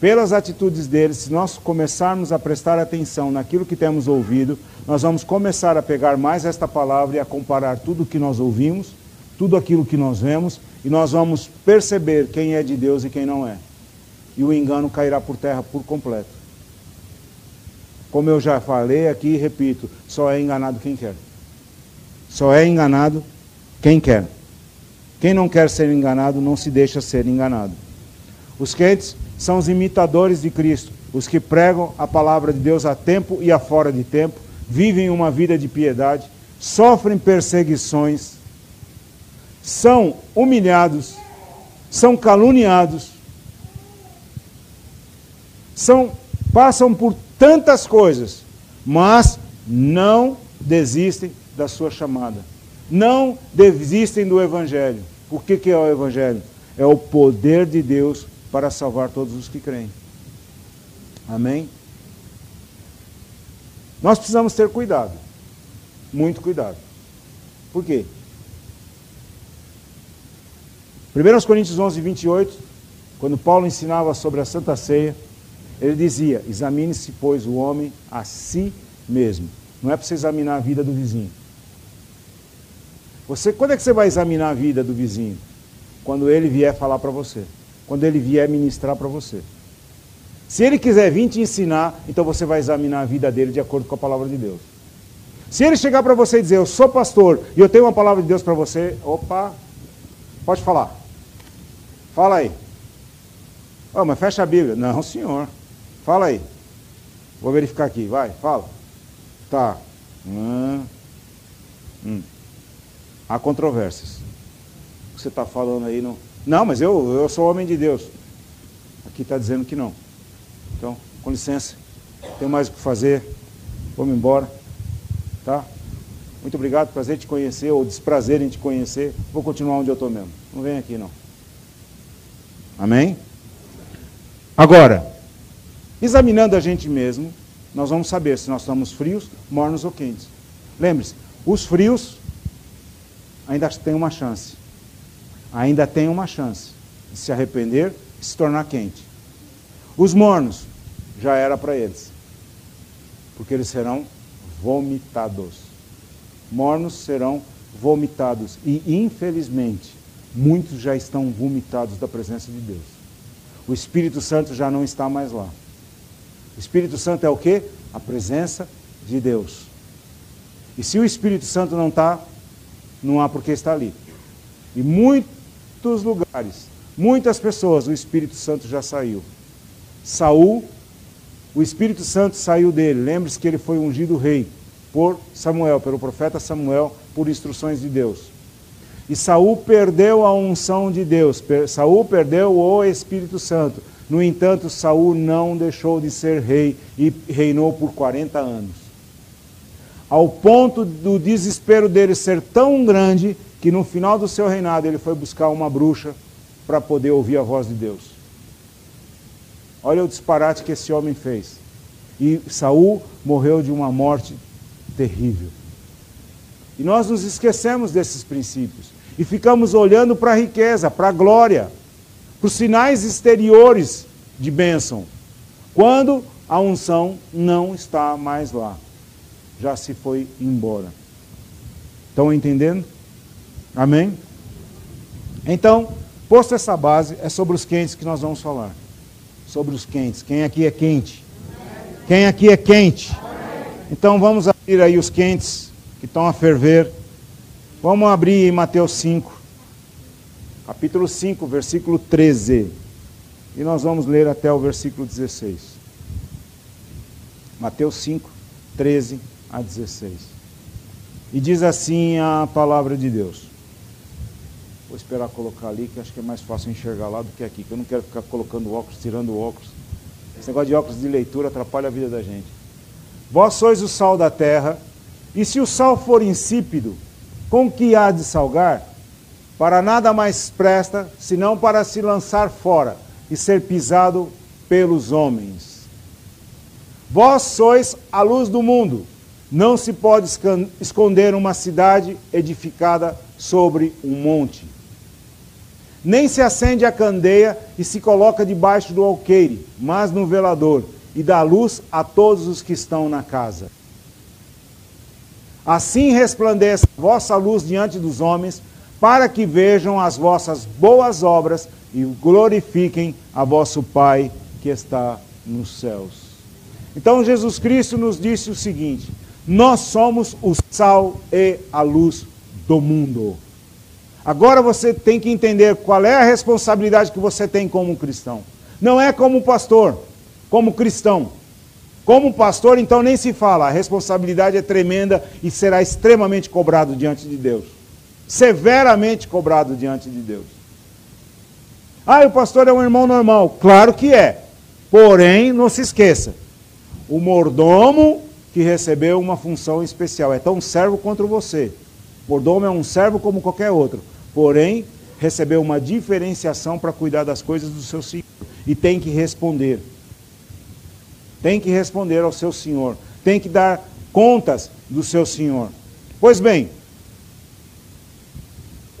Pelas atitudes deles, se nós começarmos a prestar atenção naquilo que temos ouvido, nós vamos começar a pegar mais esta palavra e a comparar tudo o que nós ouvimos, tudo aquilo que nós vemos, e nós vamos perceber quem é de Deus e quem não é. E o engano cairá por terra por completo. Como eu já falei aqui e repito, só é enganado quem quer. Só é enganado quem quer. Quem não quer ser enganado não se deixa ser enganado. Os crentes são os imitadores de Cristo, os que pregam a palavra de Deus a tempo e a fora de tempo, vivem uma vida de piedade, sofrem perseguições, são humilhados, são caluniados, são passam por tantas coisas, mas não desistem da sua chamada. Não desistem do Evangelho. O que, que é o Evangelho? É o poder de Deus para salvar todos os que creem. Amém? Nós precisamos ter cuidado. Muito cuidado. Por quê? 1 Coríntios 11, 28, quando Paulo ensinava sobre a Santa Ceia, ele dizia: Examine-se, pois, o homem a si mesmo. Não é para você examinar a vida do vizinho. Você, quando é que você vai examinar a vida do vizinho? Quando ele vier falar para você. Quando ele vier ministrar para você. Se ele quiser vir te ensinar, então você vai examinar a vida dele de acordo com a palavra de Deus. Se ele chegar para você e dizer, eu sou pastor e eu tenho uma palavra de Deus para você, opa, pode falar. Fala aí. Oh, mas fecha a Bíblia. Não, senhor. Fala aí. Vou verificar aqui, vai, fala. Tá. Hum. Hum. Há controvérsias. O que você está falando aí não. Não, mas eu, eu sou homem de Deus. Aqui está dizendo que não. Então, com licença. Tenho mais o que fazer. Vamos embora. Tá? Muito obrigado, prazer em te conhecer, ou desprazer em te conhecer. Vou continuar onde eu estou mesmo. Não vem aqui não. Amém? Agora, examinando a gente mesmo, nós vamos saber se nós estamos frios, mornos ou quentes. Lembre-se, os frios ainda tem uma chance. Ainda tem uma chance de se arrepender e se tornar quente. Os mornos, já era para eles. Porque eles serão vomitados. Mornos serão vomitados. E, infelizmente, muitos já estão vomitados da presença de Deus. O Espírito Santo já não está mais lá. Espírito Santo é o que? A presença de Deus. E se o Espírito Santo não está, não há por que estar ali. E muitos lugares, muitas pessoas, o Espírito Santo já saiu. Saul, o Espírito Santo saiu dele. Lembre-se que ele foi ungido rei por Samuel, pelo profeta Samuel, por instruções de Deus. E Saul perdeu a unção de Deus. Saul perdeu o Espírito Santo. No entanto, Saul não deixou de ser rei e reinou por 40 anos. Ao ponto do desespero dele ser tão grande que no final do seu reinado ele foi buscar uma bruxa para poder ouvir a voz de Deus. Olha o disparate que esse homem fez. E Saul morreu de uma morte terrível. E nós nos esquecemos desses princípios e ficamos olhando para a riqueza, para a glória, os sinais exteriores de bênção, quando a unção não está mais lá, já se foi embora. Estão entendendo? Amém? Então, posto essa base, é sobre os quentes que nós vamos falar. Sobre os quentes. Quem aqui é quente? Quem aqui é quente? Então vamos abrir aí os quentes que estão a ferver. Vamos abrir em Mateus 5, capítulo 5, versículo 13. E nós vamos ler até o versículo 16. Mateus 5, 13 a 16. E diz assim a palavra de Deus. Vou esperar colocar ali, que acho que é mais fácil enxergar lá do que aqui, que eu não quero ficar colocando óculos, tirando óculos. Esse negócio de óculos de leitura atrapalha a vida da gente. Vós sois o sal da terra, e se o sal for insípido, com que há de salgar? Para nada mais presta, senão para se lançar fora e ser pisado pelos homens. Vós sois a luz do mundo. Não se pode esconder uma cidade edificada sobre um monte. Nem se acende a candeia e se coloca debaixo do alqueire, mas no velador, e dá luz a todos os que estão na casa. Assim resplandeça vossa luz diante dos homens, para que vejam as vossas boas obras e glorifiquem a vosso Pai que está nos céus. Então Jesus Cristo nos disse o seguinte: nós somos o sal e a luz do mundo. Agora você tem que entender qual é a responsabilidade que você tem como cristão. Não é como pastor, como cristão. Como pastor, então nem se fala, a responsabilidade é tremenda e será extremamente cobrado diante de Deus. Severamente cobrado diante de Deus. Ah, o pastor é um irmão normal. Claro que é. Porém, não se esqueça: o mordomo que recebeu uma função especial é tão servo quanto você. O mordomo é um servo como qualquer outro. Porém, recebeu uma diferenciação para cuidar das coisas do seu senhor. E tem que responder. Tem que responder ao seu senhor. Tem que dar contas do seu senhor. Pois bem,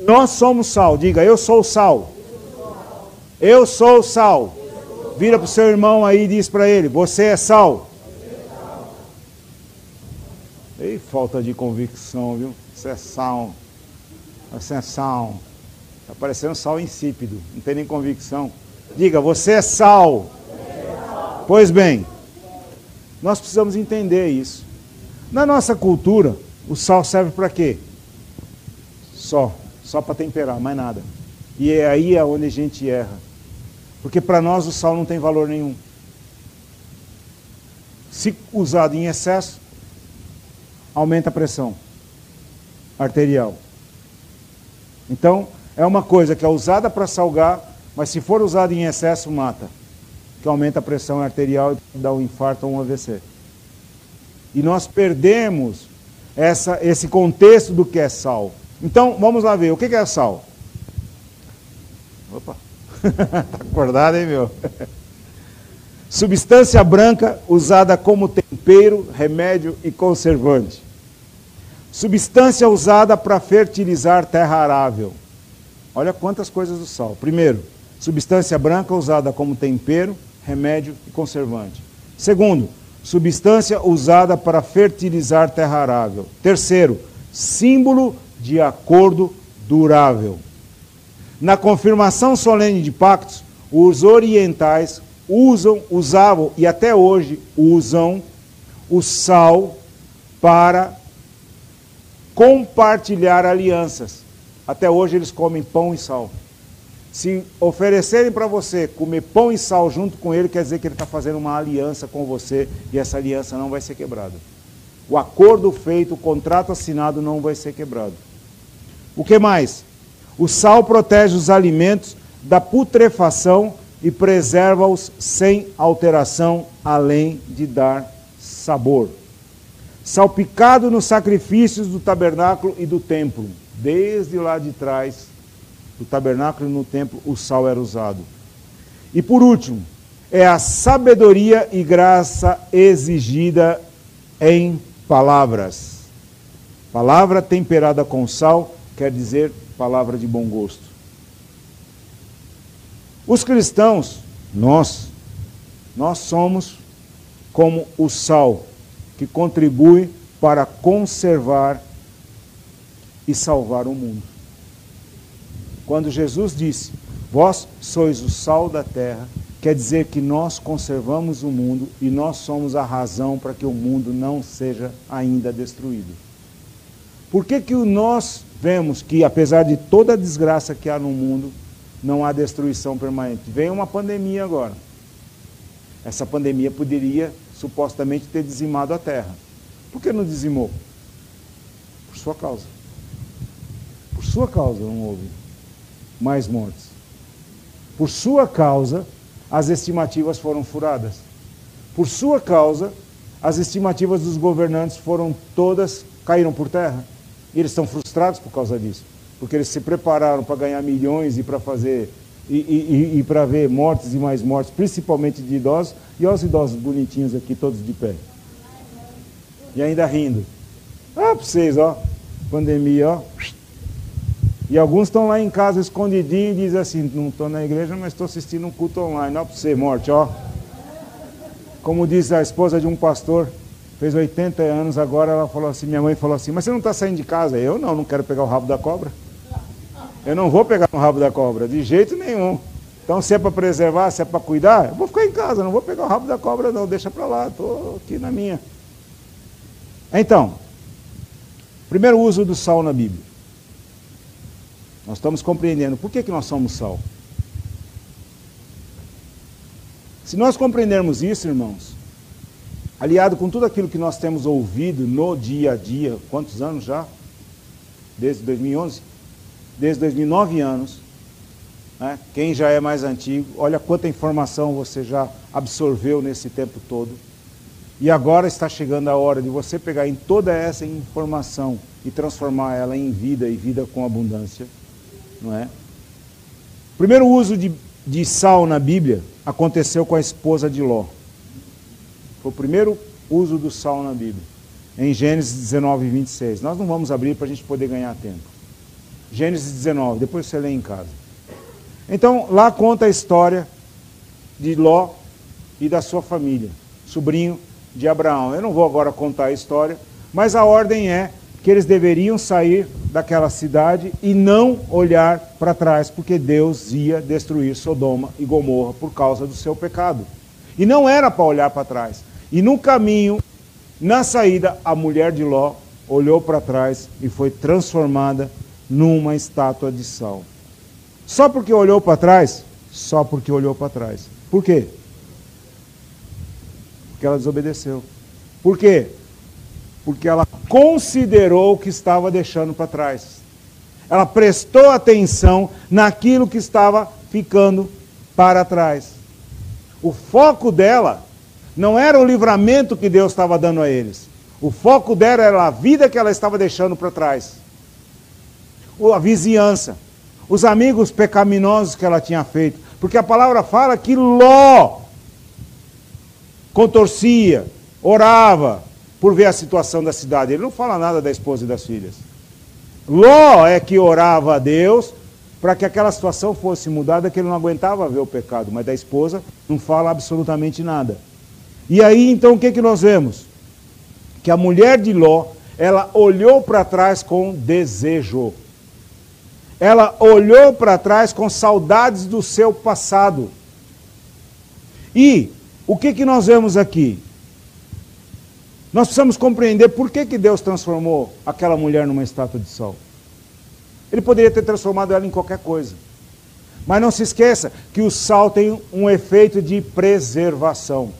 nós somos sal. Diga, eu sou sal. Eu sou sal. Vira para o seu irmão aí e diz para ele: Você é sal. Ei, falta de convicção, viu? Você é sal. Você é sal. Está parecendo sal insípido. Não tem nem convicção. Diga, você é sal. Pois bem, nós precisamos entender isso. Na nossa cultura, o sal serve para quê? Só. Só para temperar, mais nada. E é aí é onde a gente erra. Porque para nós o sal não tem valor nenhum. Se usado em excesso, aumenta a pressão arterial. Então, é uma coisa que é usada para salgar, mas se for usada em excesso, mata. Que aumenta a pressão arterial e dá um infarto ou um AVC. E nós perdemos essa, esse contexto do que é sal. Então, vamos lá ver. O que é sal? Opa! [laughs] tá acordado, hein, meu? Substância branca usada como tempero, remédio e conservante. Substância usada para fertilizar terra arável. Olha quantas coisas do sal. Primeiro, substância branca usada como tempero, remédio e conservante. Segundo, substância usada para fertilizar terra arável. Terceiro, símbolo de acordo durável. Na confirmação solene de pactos, os orientais usam, usavam e até hoje usam o sal para compartilhar alianças. até hoje eles comem pão e sal. Se oferecerem para você comer pão e sal junto com ele, quer dizer que ele está fazendo uma aliança com você e essa aliança não vai ser quebrada. O acordo feito, o contrato assinado não vai ser quebrado. O que mais? O sal protege os alimentos da putrefação e preserva-os sem alteração, além de dar sabor. Salpicado nos sacrifícios do tabernáculo e do templo, desde lá de trás do tabernáculo e no templo, o sal era usado. E por último, é a sabedoria e graça exigida em palavras. Palavra temperada com sal quer dizer palavra de bom gosto. Os cristãos, nós, nós somos como o sal que contribui para conservar e salvar o mundo. Quando Jesus disse: Vós sois o sal da terra, quer dizer que nós conservamos o mundo e nós somos a razão para que o mundo não seja ainda destruído. Por que, que nós vemos que, apesar de toda a desgraça que há no mundo, não há destruição permanente? Vem uma pandemia agora. Essa pandemia poderia supostamente ter dizimado a terra. Por que não dizimou? Por sua causa. Por sua causa não houve mais mortes. Por sua causa, as estimativas foram furadas. Por sua causa, as estimativas dos governantes foram todas caíram por terra. E eles estão frustrados por causa disso, porque eles se prepararam para ganhar milhões e para fazer e, e, e, para ver mortes e mais mortes, principalmente de idosos, e olha os idosos bonitinhos aqui, todos de pé. E ainda rindo. Ah, para vocês, ó, pandemia, ó. E alguns estão lá em casa escondidinho e dizem assim, não estou na igreja, mas estou assistindo um culto online. Ó para você, morte, ó. Como diz a esposa de um pastor, fez 80 anos, agora ela falou assim, minha mãe falou assim, mas você não está saindo de casa? Eu não, não quero pegar o rabo da cobra. Eu não vou pegar o rabo da cobra, de jeito nenhum. Então, se é para preservar, se é para cuidar, eu vou ficar em casa, não vou pegar o rabo da cobra, não, deixa para lá, estou aqui na minha. Então, primeiro uso do sal na Bíblia. Nós estamos compreendendo por que, que nós somos sal. Se nós compreendermos isso, irmãos, aliado com tudo aquilo que nós temos ouvido no dia a dia, quantos anos já? Desde 2011? Desde 2009 anos. Né? Quem já é mais antigo, olha quanta informação você já absorveu nesse tempo todo. E agora está chegando a hora de você pegar em toda essa informação e transformar ela em vida e vida com abundância não é? O primeiro uso de, de sal na Bíblia aconteceu com a esposa de Ló. Foi o primeiro uso do sal na Bíblia, em Gênesis 19, 26. Nós não vamos abrir para a gente poder ganhar tempo. Gênesis 19, depois você lê em casa. Então, lá conta a história de Ló e da sua família, sobrinho de Abraão. Eu não vou agora contar a história, mas a ordem é que eles deveriam sair daquela cidade e não olhar para trás, porque Deus ia destruir Sodoma e Gomorra por causa do seu pecado. E não era para olhar para trás. E no caminho, na saída, a mulher de Ló olhou para trás e foi transformada numa estátua de sal. Só porque olhou para trás? Só porque olhou para trás. Por quê? Porque ela desobedeceu. Por quê? porque ela considerou o que estava deixando para trás. Ela prestou atenção naquilo que estava ficando para trás. O foco dela não era o livramento que Deus estava dando a eles. O foco dela era a vida que ela estava deixando para trás. A vizinhança, os amigos pecaminosos que ela tinha feito. Porque a palavra fala que Ló contorcia, orava, por ver a situação da cidade. Ele não fala nada da esposa e das filhas. Ló é que orava a Deus para que aquela situação fosse mudada, que ele não aguentava ver o pecado, mas da esposa não fala absolutamente nada. E aí então o que, que nós vemos? Que a mulher de Ló, ela olhou para trás com desejo. Ela olhou para trás com saudades do seu passado. E o que, que nós vemos aqui? Nós precisamos compreender por que, que Deus transformou aquela mulher numa estátua de sal. Ele poderia ter transformado ela em qualquer coisa. Mas não se esqueça que o sal tem um efeito de preservação.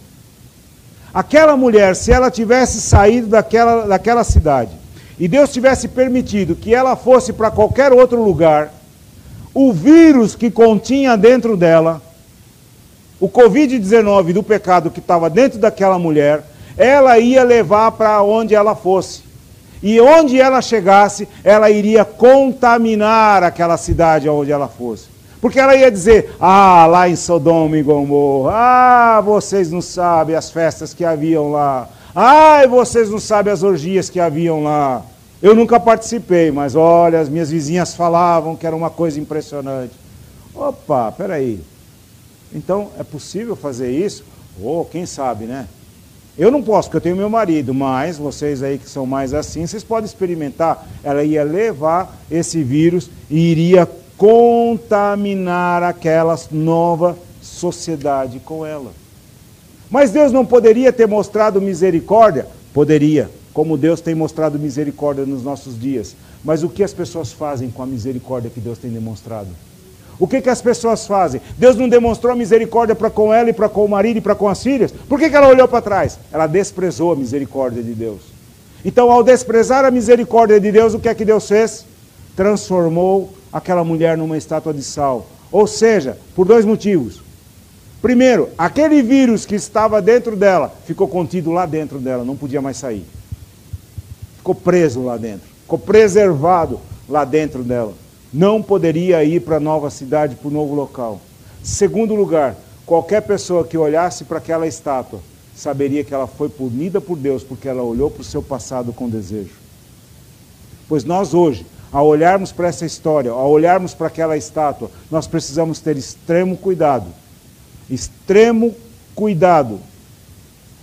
Aquela mulher, se ela tivesse saído daquela, daquela cidade e Deus tivesse permitido que ela fosse para qualquer outro lugar, o vírus que continha dentro dela, o Covid-19 do pecado que estava dentro daquela mulher, ela ia levar para onde ela fosse. E onde ela chegasse, ela iria contaminar aquela cidade onde ela fosse. Porque ela ia dizer: Ah, lá em Sodoma e Gomorra, ah, vocês não sabem as festas que haviam lá. Ai, vocês não sabem as orgias que haviam lá. Eu nunca participei, mas olha, as minhas vizinhas falavam que era uma coisa impressionante. Opa, peraí. Então, é possível fazer isso? Ou, oh, quem sabe, né? Eu não posso, porque eu tenho meu marido, mas vocês aí que são mais assim, vocês podem experimentar. Ela ia levar esse vírus e iria contaminar aquela nova sociedade com ela. Mas Deus não poderia ter mostrado misericórdia? Poderia, como Deus tem mostrado misericórdia nos nossos dias. Mas o que as pessoas fazem com a misericórdia que Deus tem demonstrado? O que, que as pessoas fazem? Deus não demonstrou misericórdia para com ela e para com o marido e para com as filhas? Por que, que ela olhou para trás? Ela desprezou a misericórdia de Deus. Então, ao desprezar a misericórdia de Deus, o que é que Deus fez? Transformou aquela mulher numa estátua de sal. Ou seja, por dois motivos. Primeiro, aquele vírus que estava dentro dela ficou contido lá dentro dela, não podia mais sair. Ficou preso lá dentro, ficou preservado lá dentro dela não poderia ir para a nova cidade, para o novo local. Segundo lugar, qualquer pessoa que olhasse para aquela estátua saberia que ela foi punida por Deus porque ela olhou para o seu passado com desejo. Pois nós hoje, ao olharmos para essa história, ao olharmos para aquela estátua, nós precisamos ter extremo cuidado. Extremo cuidado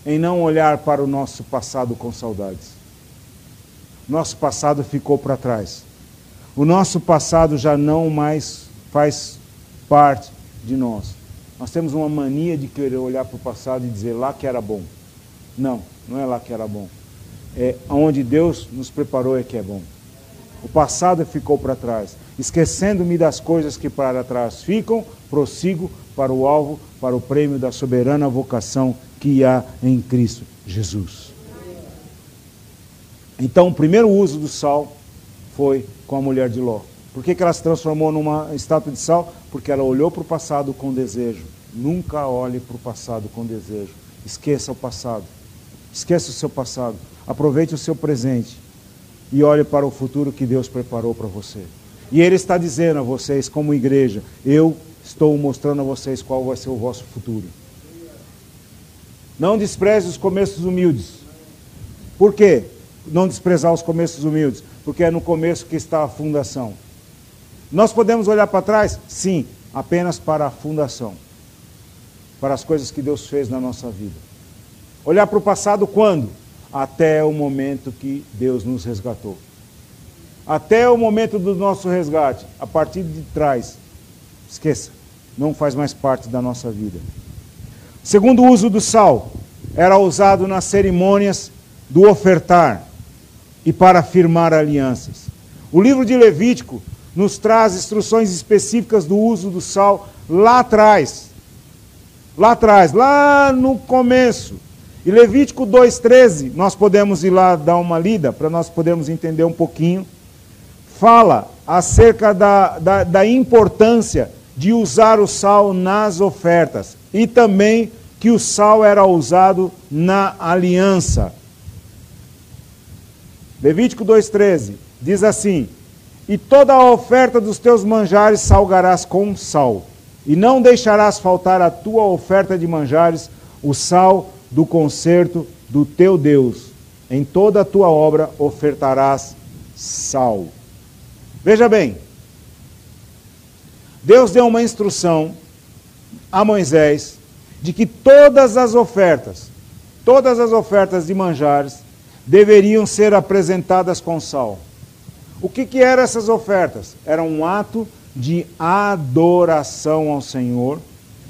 em não olhar para o nosso passado com saudades. Nosso passado ficou para trás. O nosso passado já não mais faz parte de nós. Nós temos uma mania de querer olhar para o passado e dizer lá que era bom. Não, não é lá que era bom. É onde Deus nos preparou é que é bom. O passado ficou para trás. Esquecendo-me das coisas que para trás ficam, prossigo para o alvo, para o prêmio da soberana vocação que há em Cristo Jesus. Então, o primeiro uso do sal foi com a mulher de Ló. Por que, que ela se transformou numa estátua de sal? Porque ela olhou para o passado com desejo. Nunca olhe para o passado com desejo. Esqueça o passado. Esqueça o seu passado. Aproveite o seu presente. E olhe para o futuro que Deus preparou para você. E Ele está dizendo a vocês, como igreja, eu estou mostrando a vocês qual vai ser o vosso futuro. Não despreze os começos humildes. Por quê? Não desprezar os começos humildes porque é no começo que está a fundação. Nós podemos olhar para trás? Sim, apenas para a fundação, para as coisas que Deus fez na nossa vida. Olhar para o passado quando? Até o momento que Deus nos resgatou. Até o momento do nosso resgate, a partir de trás, esqueça, não faz mais parte da nossa vida. Segundo uso do sal, era usado nas cerimônias do ofertar e para firmar alianças. O livro de Levítico nos traz instruções específicas do uso do sal lá atrás. Lá atrás, lá no começo. E Levítico 2,13, nós podemos ir lá dar uma lida para nós podermos entender um pouquinho. Fala acerca da, da, da importância de usar o sal nas ofertas e também que o sal era usado na aliança. Levítico 2,13 diz assim: E toda a oferta dos teus manjares salgarás com sal, e não deixarás faltar a tua oferta de manjares, o sal do concerto do teu Deus. Em toda a tua obra ofertarás sal. Veja bem, Deus deu uma instrução a Moisés de que todas as ofertas, todas as ofertas de manjares, deveriam ser apresentadas com sal. O que, que eram essas ofertas? Era um ato de adoração ao Senhor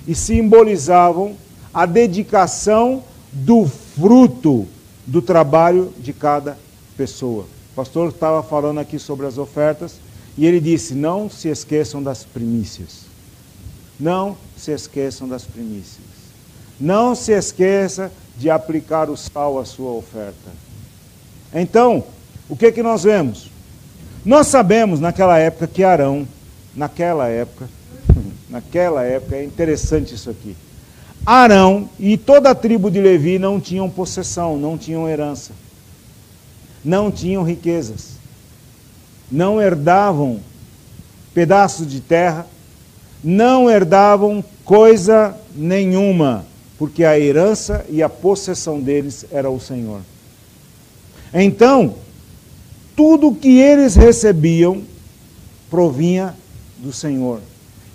e simbolizavam a dedicação do fruto do trabalho de cada pessoa. O pastor estava falando aqui sobre as ofertas E ele disse: Não se esqueçam das primícias. Não se esqueçam das primícias. Não se esqueça de aplicar o sal à sua oferta. Então, o que que nós vemos? Nós sabemos naquela época que Arão, naquela época, [laughs] naquela época, é interessante isso aqui. Arão e toda a tribo de Levi não tinham possessão, não tinham herança, não tinham riquezas, não herdavam pedaços de terra, não herdavam coisa nenhuma, porque a herança e a possessão deles era o Senhor. Então, tudo que eles recebiam provinha do Senhor.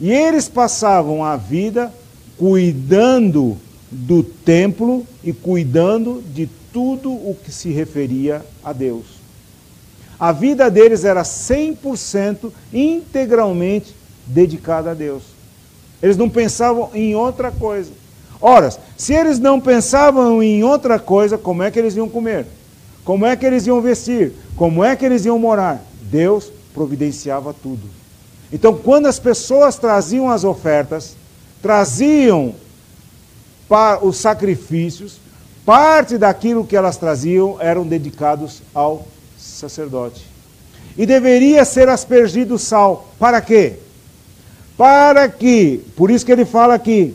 E eles passavam a vida cuidando do templo e cuidando de tudo o que se referia a Deus. A vida deles era 100% integralmente dedicada a Deus. Eles não pensavam em outra coisa. Ora, se eles não pensavam em outra coisa, como é que eles iam comer? Como é que eles iam vestir? Como é que eles iam morar? Deus providenciava tudo. Então, quando as pessoas traziam as ofertas, traziam para os sacrifícios, parte daquilo que elas traziam eram dedicados ao sacerdote. E deveria ser aspergido sal. Para quê? Para que, por isso que ele fala aqui,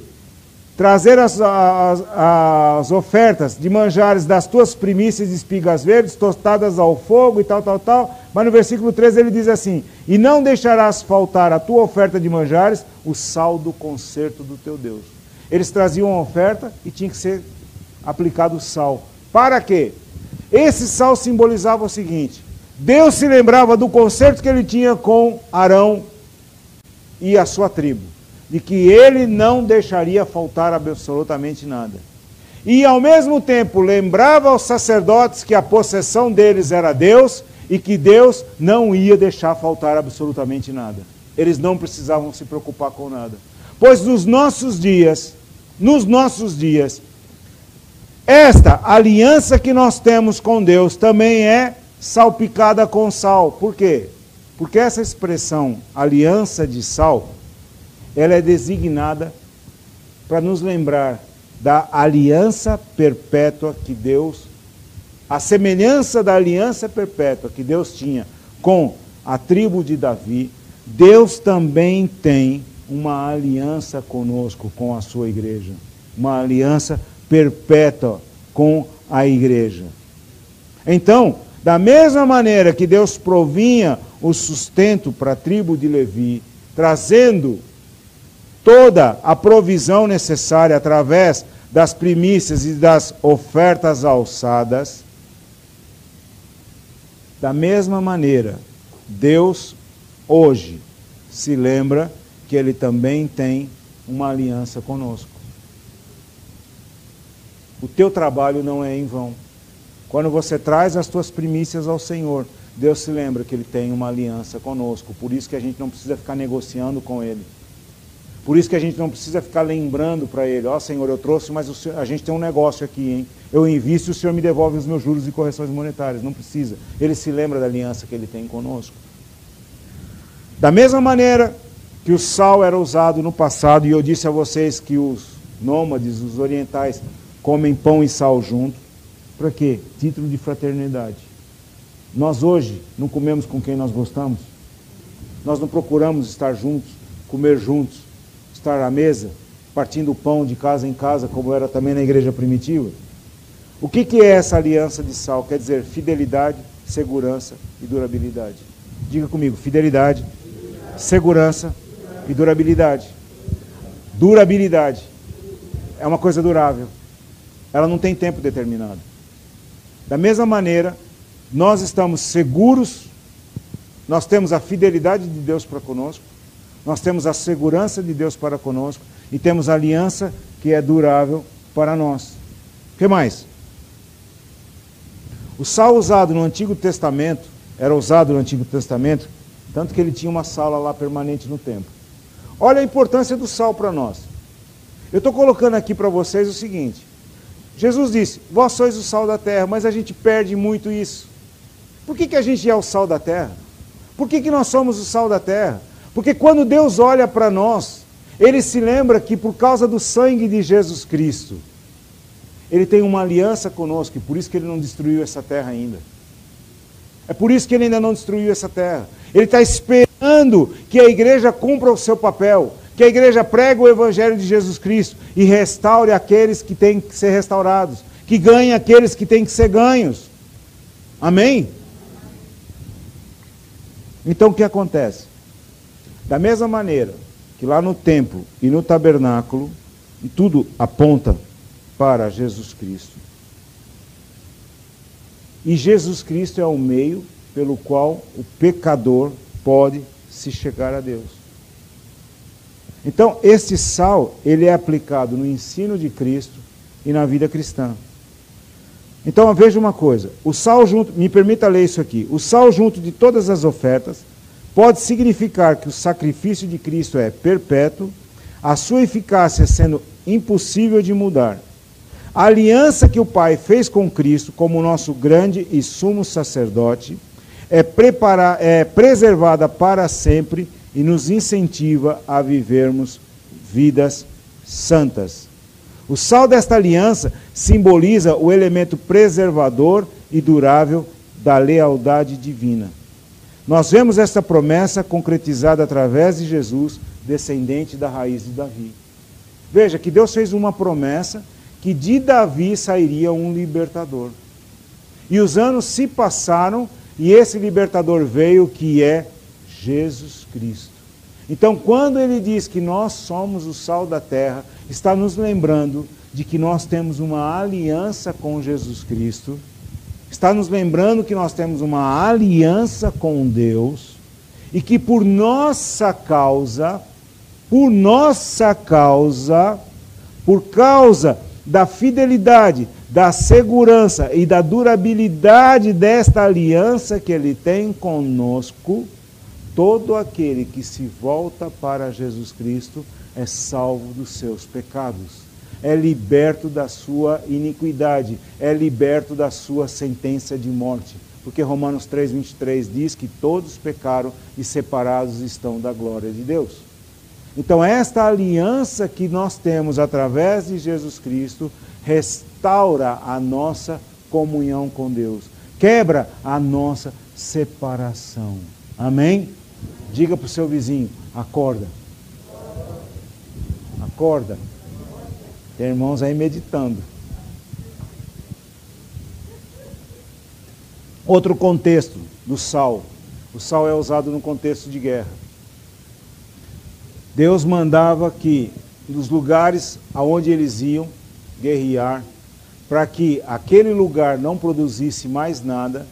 trazer as, as, as, ofertas de manjares das tuas primícias de espigas verdes, tostadas ao fogo e tal, tal, tal. Mas no versículo 13 ele diz assim: E não deixarás faltar a tua oferta de manjares, o sal do concerto do teu Deus. Eles traziam a oferta e tinha que ser aplicado sal. Para quê? Esse sal simbolizava o seguinte: Deus se lembrava do concerto que ele tinha com Arão e a sua tribo de que ele não deixaria faltar absolutamente nada. E ao mesmo tempo lembrava aos sacerdotes que a possessão deles era Deus e que Deus não ia deixar faltar absolutamente nada. Eles não precisavam se preocupar com nada. Pois nos nossos dias, nos nossos dias, esta aliança que nós temos com Deus também é salpicada com sal. Por quê? Porque essa expressão aliança de sal ela é designada para nos lembrar da aliança perpétua que Deus, a semelhança da aliança perpétua que Deus tinha com a tribo de Davi, Deus também tem uma aliança conosco, com a sua igreja. Uma aliança perpétua com a igreja. Então, da mesma maneira que Deus provinha o sustento para a tribo de Levi, trazendo toda a provisão necessária através das primícias e das ofertas alçadas, da mesma maneira, Deus hoje se lembra que Ele também tem uma aliança conosco. O teu trabalho não é em vão. Quando você traz as tuas primícias ao Senhor, Deus se lembra que Ele tem uma aliança conosco. Por isso que a gente não precisa ficar negociando com Ele. Por isso que a gente não precisa ficar lembrando para ele, ó oh, Senhor, eu trouxe, mas senhor, a gente tem um negócio aqui, hein? Eu invisto e o Senhor me devolve os meus juros e correções monetárias. Não precisa. Ele se lembra da aliança que ele tem conosco. Da mesma maneira que o sal era usado no passado, e eu disse a vocês que os nômades, os orientais, comem pão e sal junto. Para quê? Título de fraternidade. Nós hoje não comemos com quem nós gostamos. Nós não procuramos estar juntos, comer juntos estar à mesa, partindo o pão de casa em casa, como era também na igreja primitiva? O que, que é essa aliança de sal? Quer dizer fidelidade, segurança e durabilidade. Diga comigo: fidelidade, segurança e durabilidade. Durabilidade é uma coisa durável. Ela não tem tempo determinado. Da mesma maneira, nós estamos seguros, nós temos a fidelidade de Deus para conosco, nós temos a segurança de Deus para conosco e temos a aliança que é durável para nós. O que mais? O sal usado no Antigo Testamento, era usado no Antigo Testamento, tanto que ele tinha uma sala lá permanente no templo. Olha a importância do sal para nós. Eu estou colocando aqui para vocês o seguinte: Jesus disse, vós sois o sal da terra, mas a gente perde muito isso. Por que, que a gente é o sal da terra? Por que, que nós somos o sal da terra? Porque quando Deus olha para nós, ele se lembra que por causa do sangue de Jesus Cristo, ele tem uma aliança conosco, e por isso que ele não destruiu essa terra ainda. É por isso que ele ainda não destruiu essa terra. Ele está esperando que a igreja cumpra o seu papel, que a igreja pregue o evangelho de Jesus Cristo e restaure aqueles que têm que ser restaurados, que ganhe aqueles que têm que ser ganhos. Amém? Então o que acontece? Da mesma maneira que lá no templo e no tabernáculo, e tudo aponta para Jesus Cristo. E Jesus Cristo é o meio pelo qual o pecador pode se chegar a Deus. Então, este sal, ele é aplicado no ensino de Cristo e na vida cristã. Então, veja uma coisa, o sal junto, me permita ler isso aqui, o sal junto de todas as ofertas pode significar que o sacrifício de Cristo é perpétuo, a sua eficácia sendo impossível de mudar. A aliança que o Pai fez com Cristo, como nosso grande e sumo sacerdote, é, preparar, é preservada para sempre e nos incentiva a vivermos vidas santas. O sal desta aliança simboliza o elemento preservador e durável da lealdade divina. Nós vemos esta promessa concretizada através de Jesus, descendente da raiz de Davi. Veja que Deus fez uma promessa que de Davi sairia um libertador. E os anos se passaram e esse libertador veio, que é Jesus Cristo. Então, quando ele diz que nós somos o sal da terra, está nos lembrando de que nós temos uma aliança com Jesus Cristo, está nos lembrando que nós temos uma aliança com Deus e que por nossa causa, por nossa causa, por causa da fidelidade, da segurança e da durabilidade desta aliança que ele tem conosco, todo aquele que se volta para Jesus Cristo é salvo dos seus pecados, é liberto da sua iniquidade, é liberto da sua sentença de morte. Porque Romanos 3,23 diz que todos pecaram e separados estão da glória de Deus. Então, esta aliança que nós temos através de Jesus Cristo restaura a nossa comunhão com Deus, quebra a nossa separação. Amém? Diga para o seu vizinho: acorda. Acorda. Tem irmãos aí meditando. Outro contexto do sal. O sal é usado no contexto de guerra. Deus mandava que nos lugares aonde eles iam guerrear, para que aquele lugar não produzisse mais nada,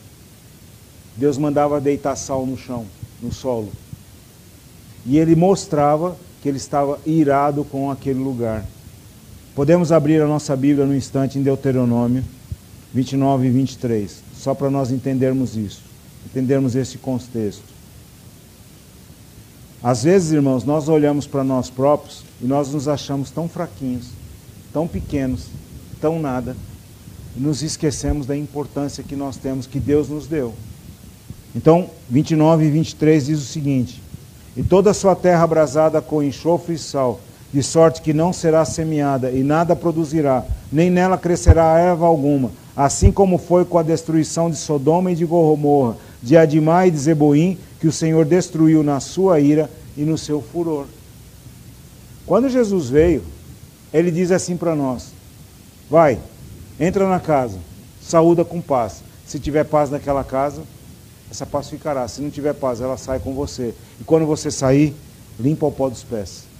Deus mandava deitar sal no chão, no solo. E ele mostrava que ele estava irado com aquele lugar. Podemos abrir a nossa Bíblia no instante em Deuteronômio 29 e 23, só para nós entendermos isso, entendermos esse contexto. Às vezes, irmãos, nós olhamos para nós próprios e nós nos achamos tão fraquinhos, tão pequenos, tão nada, e nos esquecemos da importância que nós temos, que Deus nos deu. Então, 29 e 23 diz o seguinte: E toda a sua terra abrasada com enxofre e sal, de sorte que não será semeada e nada produzirá, nem nela crescerá erva alguma, assim como foi com a destruição de Sodoma e de Gomorra, de Adimá e de Zeboim, que o Senhor destruiu na sua ira e no seu furor. Quando Jesus veio, ele diz assim para nós: Vai, entra na casa, saúda com paz. Se tiver paz naquela casa, essa paz ficará. Se não tiver paz, ela sai com você. E quando você sair, limpa o pó dos pés.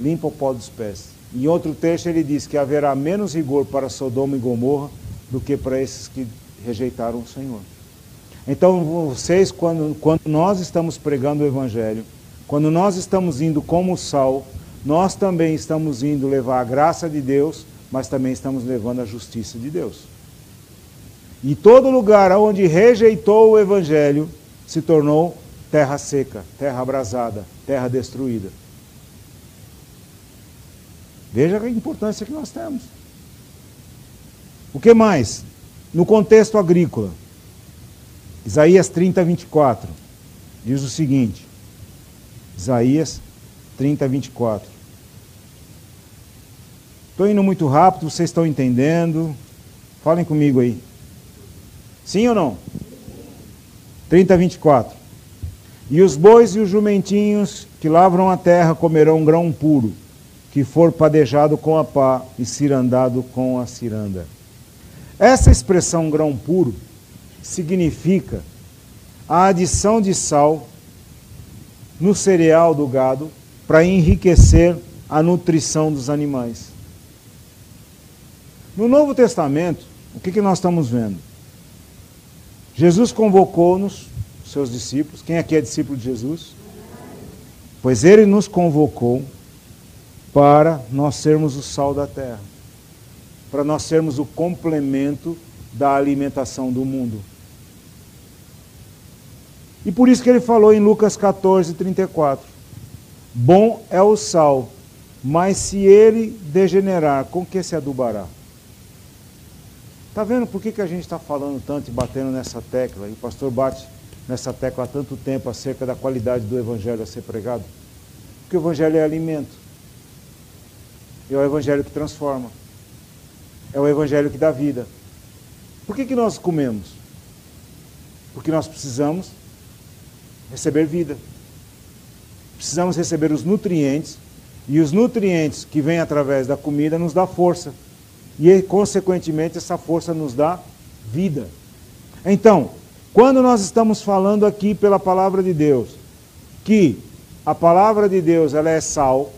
Limpa o pó dos pés. Em outro texto ele diz que haverá menos rigor para Sodoma e Gomorra do que para esses que rejeitaram o Senhor. Então, vocês, quando, quando nós estamos pregando o Evangelho, quando nós estamos indo como sal, nós também estamos indo levar a graça de Deus, mas também estamos levando a justiça de Deus. E todo lugar onde rejeitou o Evangelho se tornou terra seca, terra abrasada, terra destruída. Veja a importância que nós temos. O que mais? No contexto agrícola. Isaías 30, 24. Diz o seguinte. Isaías 30, 24. Estou indo muito rápido, vocês estão entendendo? Falem comigo aí. Sim ou não? 30, 24. E os bois e os jumentinhos que lavram a terra comerão grão puro, que for padejado com a pá e cirandado com a ciranda. Essa expressão grão puro significa a adição de sal no cereal do gado para enriquecer a nutrição dos animais. No Novo Testamento, o que, que nós estamos vendo? Jesus convocou-nos, seus discípulos. Quem aqui é discípulo de Jesus? Pois ele nos convocou para nós sermos o sal da terra, para nós sermos o complemento da alimentação do mundo. E por isso que ele falou em Lucas 14, 34. Bom é o sal, mas se ele degenerar, com que se adubará? Está vendo por que, que a gente está falando tanto e batendo nessa tecla? E o pastor bate nessa tecla há tanto tempo acerca da qualidade do evangelho a ser pregado? Porque o evangelho é alimento. É o evangelho que transforma. É o evangelho que dá vida. Por que, que nós comemos? Porque nós precisamos receber vida. Precisamos receber os nutrientes, e os nutrientes que vêm através da comida nos dá força. E, consequentemente, essa força nos dá vida. Então, quando nós estamos falando aqui pela palavra de Deus, que a palavra de Deus ela é sal,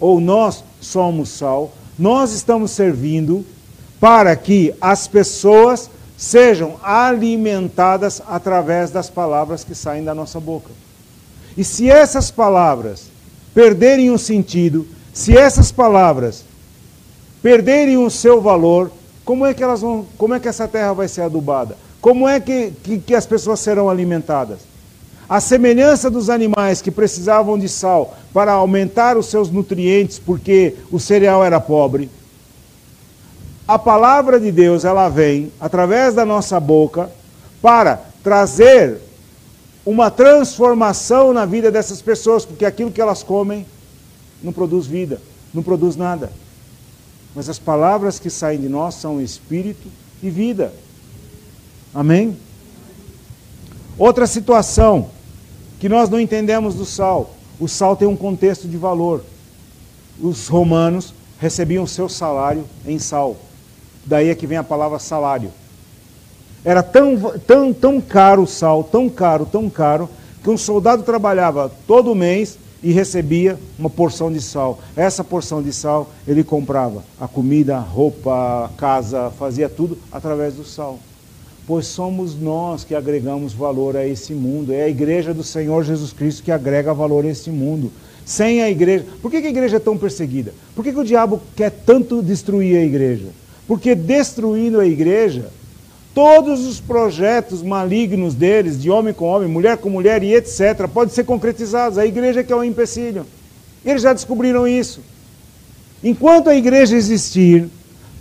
ou nós somos sal, nós estamos servindo para que as pessoas sejam alimentadas através das palavras que saem da nossa boca. E se essas palavras perderem o sentido, se essas palavras perderem o seu valor, como é que elas vão, como é que essa terra vai ser adubada? Como é que, que, que as pessoas serão alimentadas? A semelhança dos animais que precisavam de sal para aumentar os seus nutrientes, porque o cereal era pobre, a palavra de Deus ela vem através da nossa boca para trazer uma transformação na vida dessas pessoas, porque aquilo que elas comem não produz vida, não produz nada. Mas as palavras que saem de nós são espírito e vida. Amém? Outra situação que nós não entendemos do sal. O sal tem um contexto de valor. Os romanos recebiam seu salário em sal. Daí é que vem a palavra salário. Era tão, tão, tão caro o sal, tão caro, tão caro, que um soldado trabalhava todo mês e recebia uma porção de sal. Essa porção de sal ele comprava a comida, a roupa, a casa, fazia tudo através do sal. Pois somos nós que agregamos valor a esse mundo. É a igreja do Senhor Jesus Cristo que agrega valor a esse mundo. Sem a igreja. Por que a igreja é tão perseguida? Por que o diabo quer tanto destruir a igreja? Porque destruindo a igreja, todos os projetos malignos deles, de homem com homem, mulher com mulher e etc., podem ser concretizados. A igreja que é um empecilho. Eles já descobriram isso. Enquanto a igreja existir,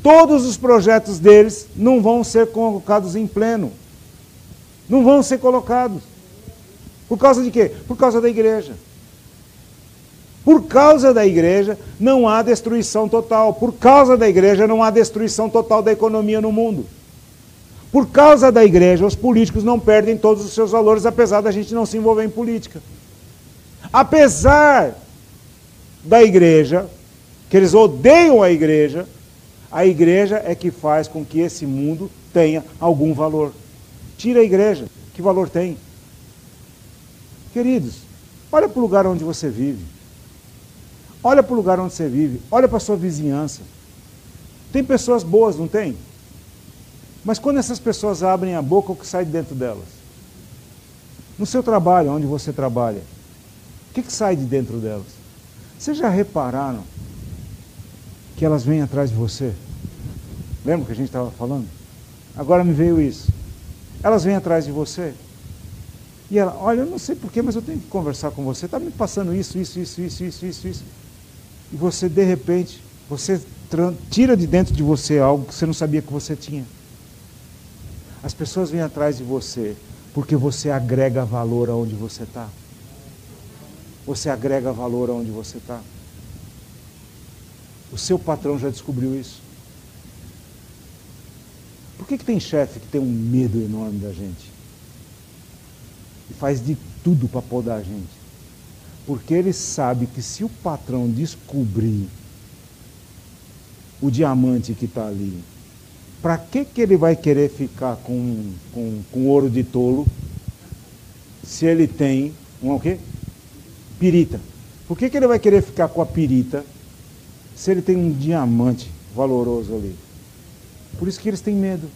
todos os projetos deles não vão ser colocados em pleno. Não vão ser colocados. Por causa de quê? Por causa da igreja. Por causa da igreja, não há destruição total. Por causa da igreja, não há destruição total da economia no mundo. Por causa da igreja, os políticos não perdem todos os seus valores, apesar da gente não se envolver em política. Apesar da igreja, que eles odeiam a igreja, a igreja é que faz com que esse mundo tenha algum valor. Tira a igreja, que valor tem? Queridos, olha para o lugar onde você vive. Olha para o lugar onde você vive, olha para a sua vizinhança. Tem pessoas boas, não tem? Mas quando essas pessoas abrem a boca, o que sai de dentro delas? No seu trabalho, onde você trabalha, o que, que sai de dentro delas? Vocês já repararam que elas vêm atrás de você? Lembra que a gente estava falando? Agora me veio isso. Elas vêm atrás de você. E ela, olha, eu não sei porquê, mas eu tenho que conversar com você. Está me passando isso, isso, isso, isso, isso, isso, isso e você, de repente, você tira de dentro de você algo que você não sabia que você tinha. As pessoas vêm atrás de você porque você agrega valor aonde você está. Você agrega valor aonde você está. O seu patrão já descobriu isso. Por que, que tem chefe que tem um medo enorme da gente? E faz de tudo para podar a gente. Porque ele sabe que se o patrão descobrir o diamante que está ali, para que, que ele vai querer ficar com, com, com ouro de tolo se ele tem um o quê? Pirita. Por que, que ele vai querer ficar com a pirita se ele tem um diamante valoroso ali? Por isso que eles têm medo.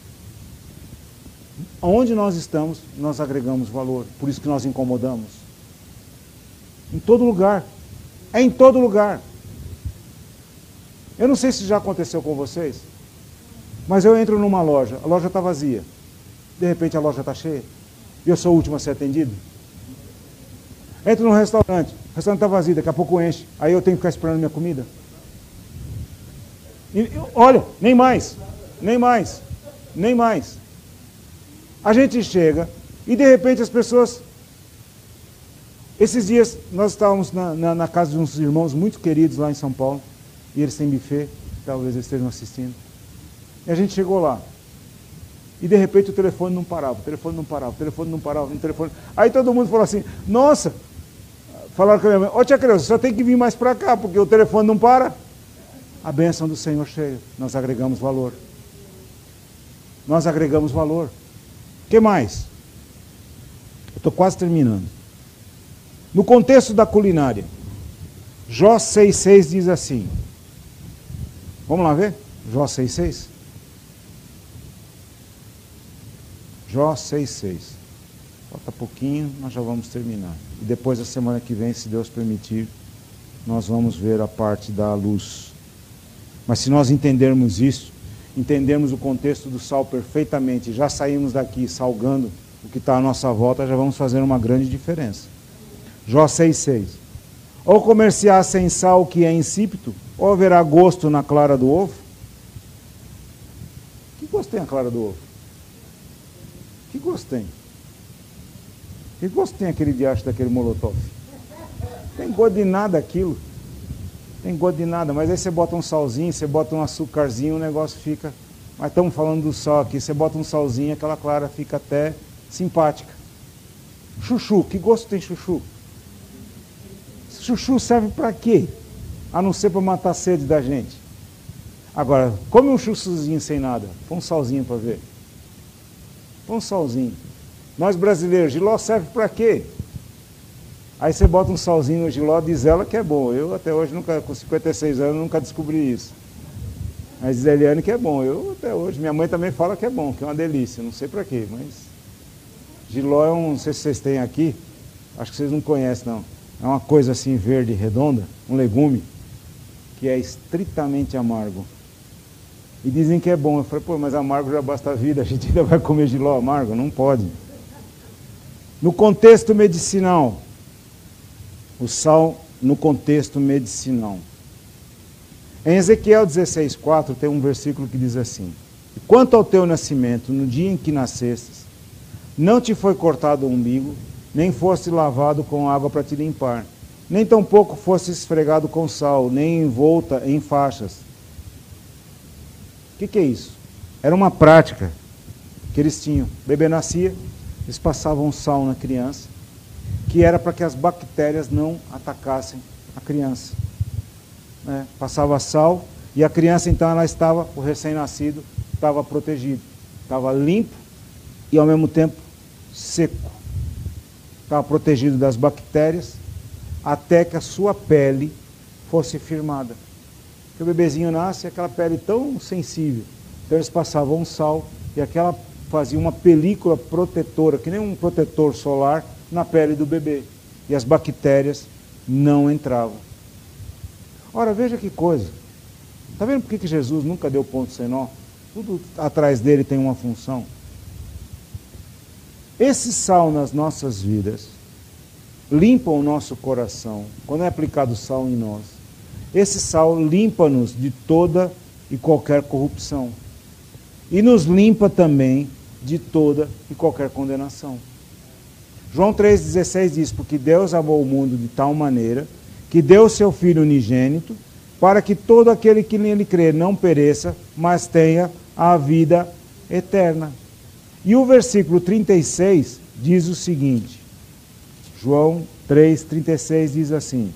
Onde nós estamos, nós agregamos valor. Por isso que nós incomodamos. Em todo lugar. É em todo lugar. Eu não sei se já aconteceu com vocês, mas eu entro numa loja, a loja está vazia. De repente a loja está cheia. E eu sou o último a ser atendido. Entro num restaurante, o restaurante está vazio, daqui a pouco enche. Aí eu tenho que ficar esperando minha comida. Olha, nem mais, nem mais, nem mais. A gente chega e de repente as pessoas. Esses dias nós estávamos na, na, na casa de uns irmãos muito queridos lá em São Paulo, e eles têm buffet, talvez eles estejam assistindo. E a gente chegou lá. E de repente o telefone não parava, o telefone não parava, o telefone não parava, o telefone. Aí todo mundo falou assim: Nossa, falaram com a minha mãe: Ô tia Creuza, só tem que vir mais para cá, porque o telefone não para. A bênção do Senhor chega, nós agregamos valor. Nós agregamos valor. Que mais? Eu estou quase terminando. No contexto da culinária, Jó 6,6 diz assim. Vamos lá ver? Jó 6,6. Jó 6,6. Falta pouquinho, nós já vamos terminar. E depois, a semana que vem, se Deus permitir, nós vamos ver a parte da luz. Mas se nós entendermos isso, entendermos o contexto do sal perfeitamente, já saímos daqui salgando o que está à nossa volta, já vamos fazer uma grande diferença. Jó 6,6. Ou comerciar sem sal que é insípido, ou haverá gosto na clara do ovo? Que gosto tem a clara do ovo? Que gosto tem? Que gosto tem aquele diacho daquele molotov? Tem gosto de nada aquilo. Tem gosto de nada, mas aí você bota um salzinho, você bota um açúcarzinho, o negócio fica. Mas estamos falando do sal aqui, você bota um salzinho, aquela clara fica até simpática. Chuchu, que gosto tem chuchu? Chuchu serve para quê? A não ser para matar a sede da gente. Agora, come um chuchuzinho sem nada. Põe um salzinho para ver. Põe um salzinho. Nós brasileiros, giló serve para quê? Aí você bota um salzinho no giló, diz ela que é bom. Eu até hoje, nunca, com 56 anos, nunca descobri isso. Mas diz Eliane que é bom. Eu até hoje, minha mãe também fala que é bom, que é uma delícia. Não sei para quê, mas. Giló é um, não sei se vocês têm aqui, acho que vocês não conhecem não. É uma coisa assim verde, redonda, um legume, que é estritamente amargo. E dizem que é bom. Eu falei, pô, mas amargo já basta a vida, a gente ainda vai comer giló amargo? Não pode. No contexto medicinal, o sal no contexto medicinal. Em Ezequiel 16,4 tem um versículo que diz assim: Quanto ao teu nascimento, no dia em que nascestes, não te foi cortado o umbigo, nem foste lavado com água para te limpar, nem tampouco foste esfregado com sal, nem envolta em faixas. O que, que é isso? Era uma prática que eles tinham. O bebê nascia, eles passavam sal na criança, que era para que as bactérias não atacassem a criança. Né? Passava sal e a criança então ela estava, o recém-nascido, estava protegido, estava limpo e ao mesmo tempo seco. Estava protegido das bactérias até que a sua pele fosse firmada. Porque o bebezinho nasce aquela pele tão sensível. Então eles passavam sal e aquela fazia uma película protetora, que nem um protetor solar, na pele do bebê. E as bactérias não entravam. Ora, veja que coisa. Está vendo por que, Jesus nunca deu ponto sem nó? Tudo atrás dele tem uma função. Esse sal nas nossas vidas limpa o nosso coração. Quando é aplicado sal em nós, esse sal limpa-nos de toda e qualquer corrupção. E nos limpa também de toda e qualquer condenação. João 3,16 diz: Porque Deus amou o mundo de tal maneira que deu seu Filho unigênito, para que todo aquele que nele crê não pereça, mas tenha a vida eterna. E o versículo 36 diz o seguinte: João 3,36 diz assim: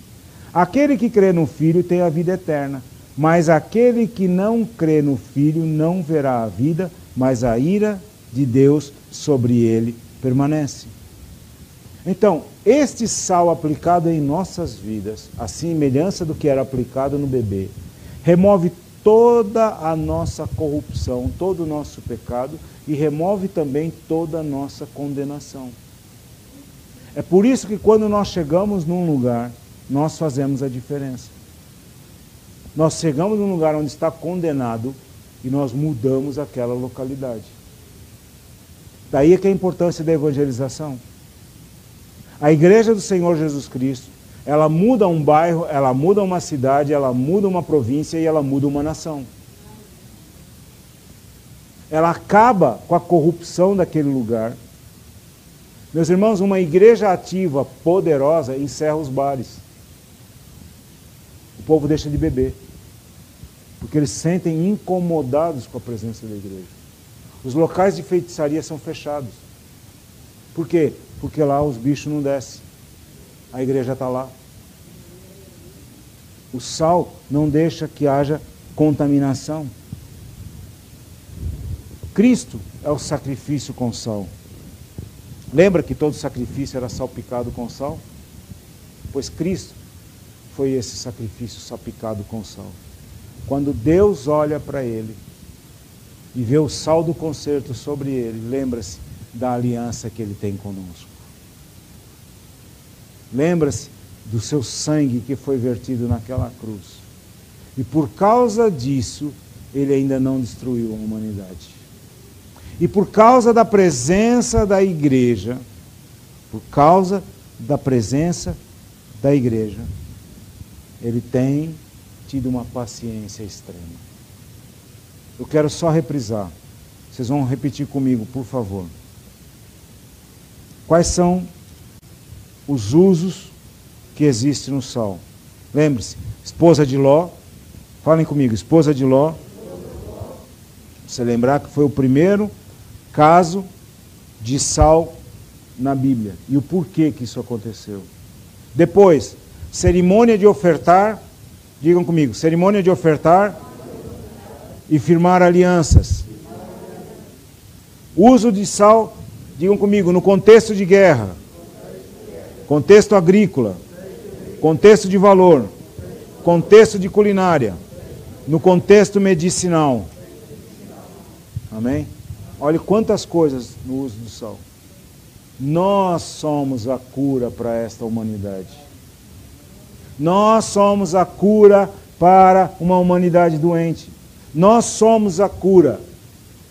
Aquele que crê no Filho tem a vida eterna, mas aquele que não crê no Filho não verá a vida, mas a ira de Deus sobre ele permanece. Então, este sal aplicado em nossas vidas, a semelhança do que era aplicado no bebê, remove toda a nossa corrupção, todo o nosso pecado e remove também toda a nossa condenação. É por isso que quando nós chegamos num lugar, nós fazemos a diferença. Nós chegamos num lugar onde está condenado e nós mudamos aquela localidade. Daí é que é a importância da evangelização. A igreja do Senhor Jesus Cristo, ela muda um bairro, ela muda uma cidade, ela muda uma província e ela muda uma nação. Ela acaba com a corrupção daquele lugar. Meus irmãos, uma igreja ativa, poderosa, encerra os bares. O povo deixa de beber. Porque eles se sentem incomodados com a presença da igreja. Os locais de feitiçaria são fechados. Por quê? Porque lá os bichos não descem. A igreja está lá. O sal não deixa que haja contaminação. Cristo é o sacrifício com sal. Lembra que todo sacrifício era salpicado com sal? Pois Cristo foi esse sacrifício salpicado com sal. Quando Deus olha para ele e vê o sal do concerto sobre ele, lembra-se da aliança que ele tem conosco. Lembra-se do seu sangue que foi vertido naquela cruz. E por causa disso, ele ainda não destruiu a humanidade. E por causa da presença da igreja, por causa da presença da igreja, ele tem tido uma paciência extrema. Eu quero só reprisar. Vocês vão repetir comigo, por favor. Quais são os usos que existem no sal? Lembre-se, esposa de Ló, falem comigo, esposa de Ló. Você lembrar que foi o primeiro caso de sal na Bíblia e o porquê que isso aconteceu. Depois, cerimônia de ofertar, digam comigo, cerimônia de ofertar e firmar alianças. Uso de sal Digam comigo, no contexto de guerra, contexto agrícola, contexto de valor, contexto de culinária, no contexto medicinal. Amém? Olha quantas coisas no uso do sal. Nós somos a cura para esta humanidade. Nós somos a cura para uma humanidade doente. Nós somos a cura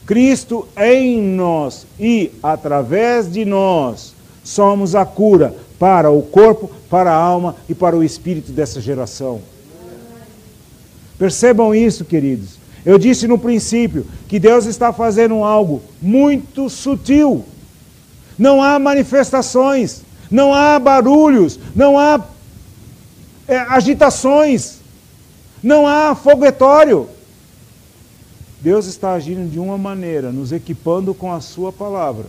Cristo em nós e através de nós somos a cura para o corpo, para a alma e para o espírito dessa geração. Percebam isso, queridos. Eu disse no princípio que Deus está fazendo algo muito sutil. Não há manifestações, não há barulhos, não há é, agitações, não há foguetório. Deus está agindo de uma maneira, nos equipando com a Sua palavra,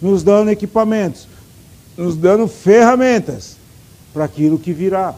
nos dando equipamentos, nos dando ferramentas para aquilo que virá.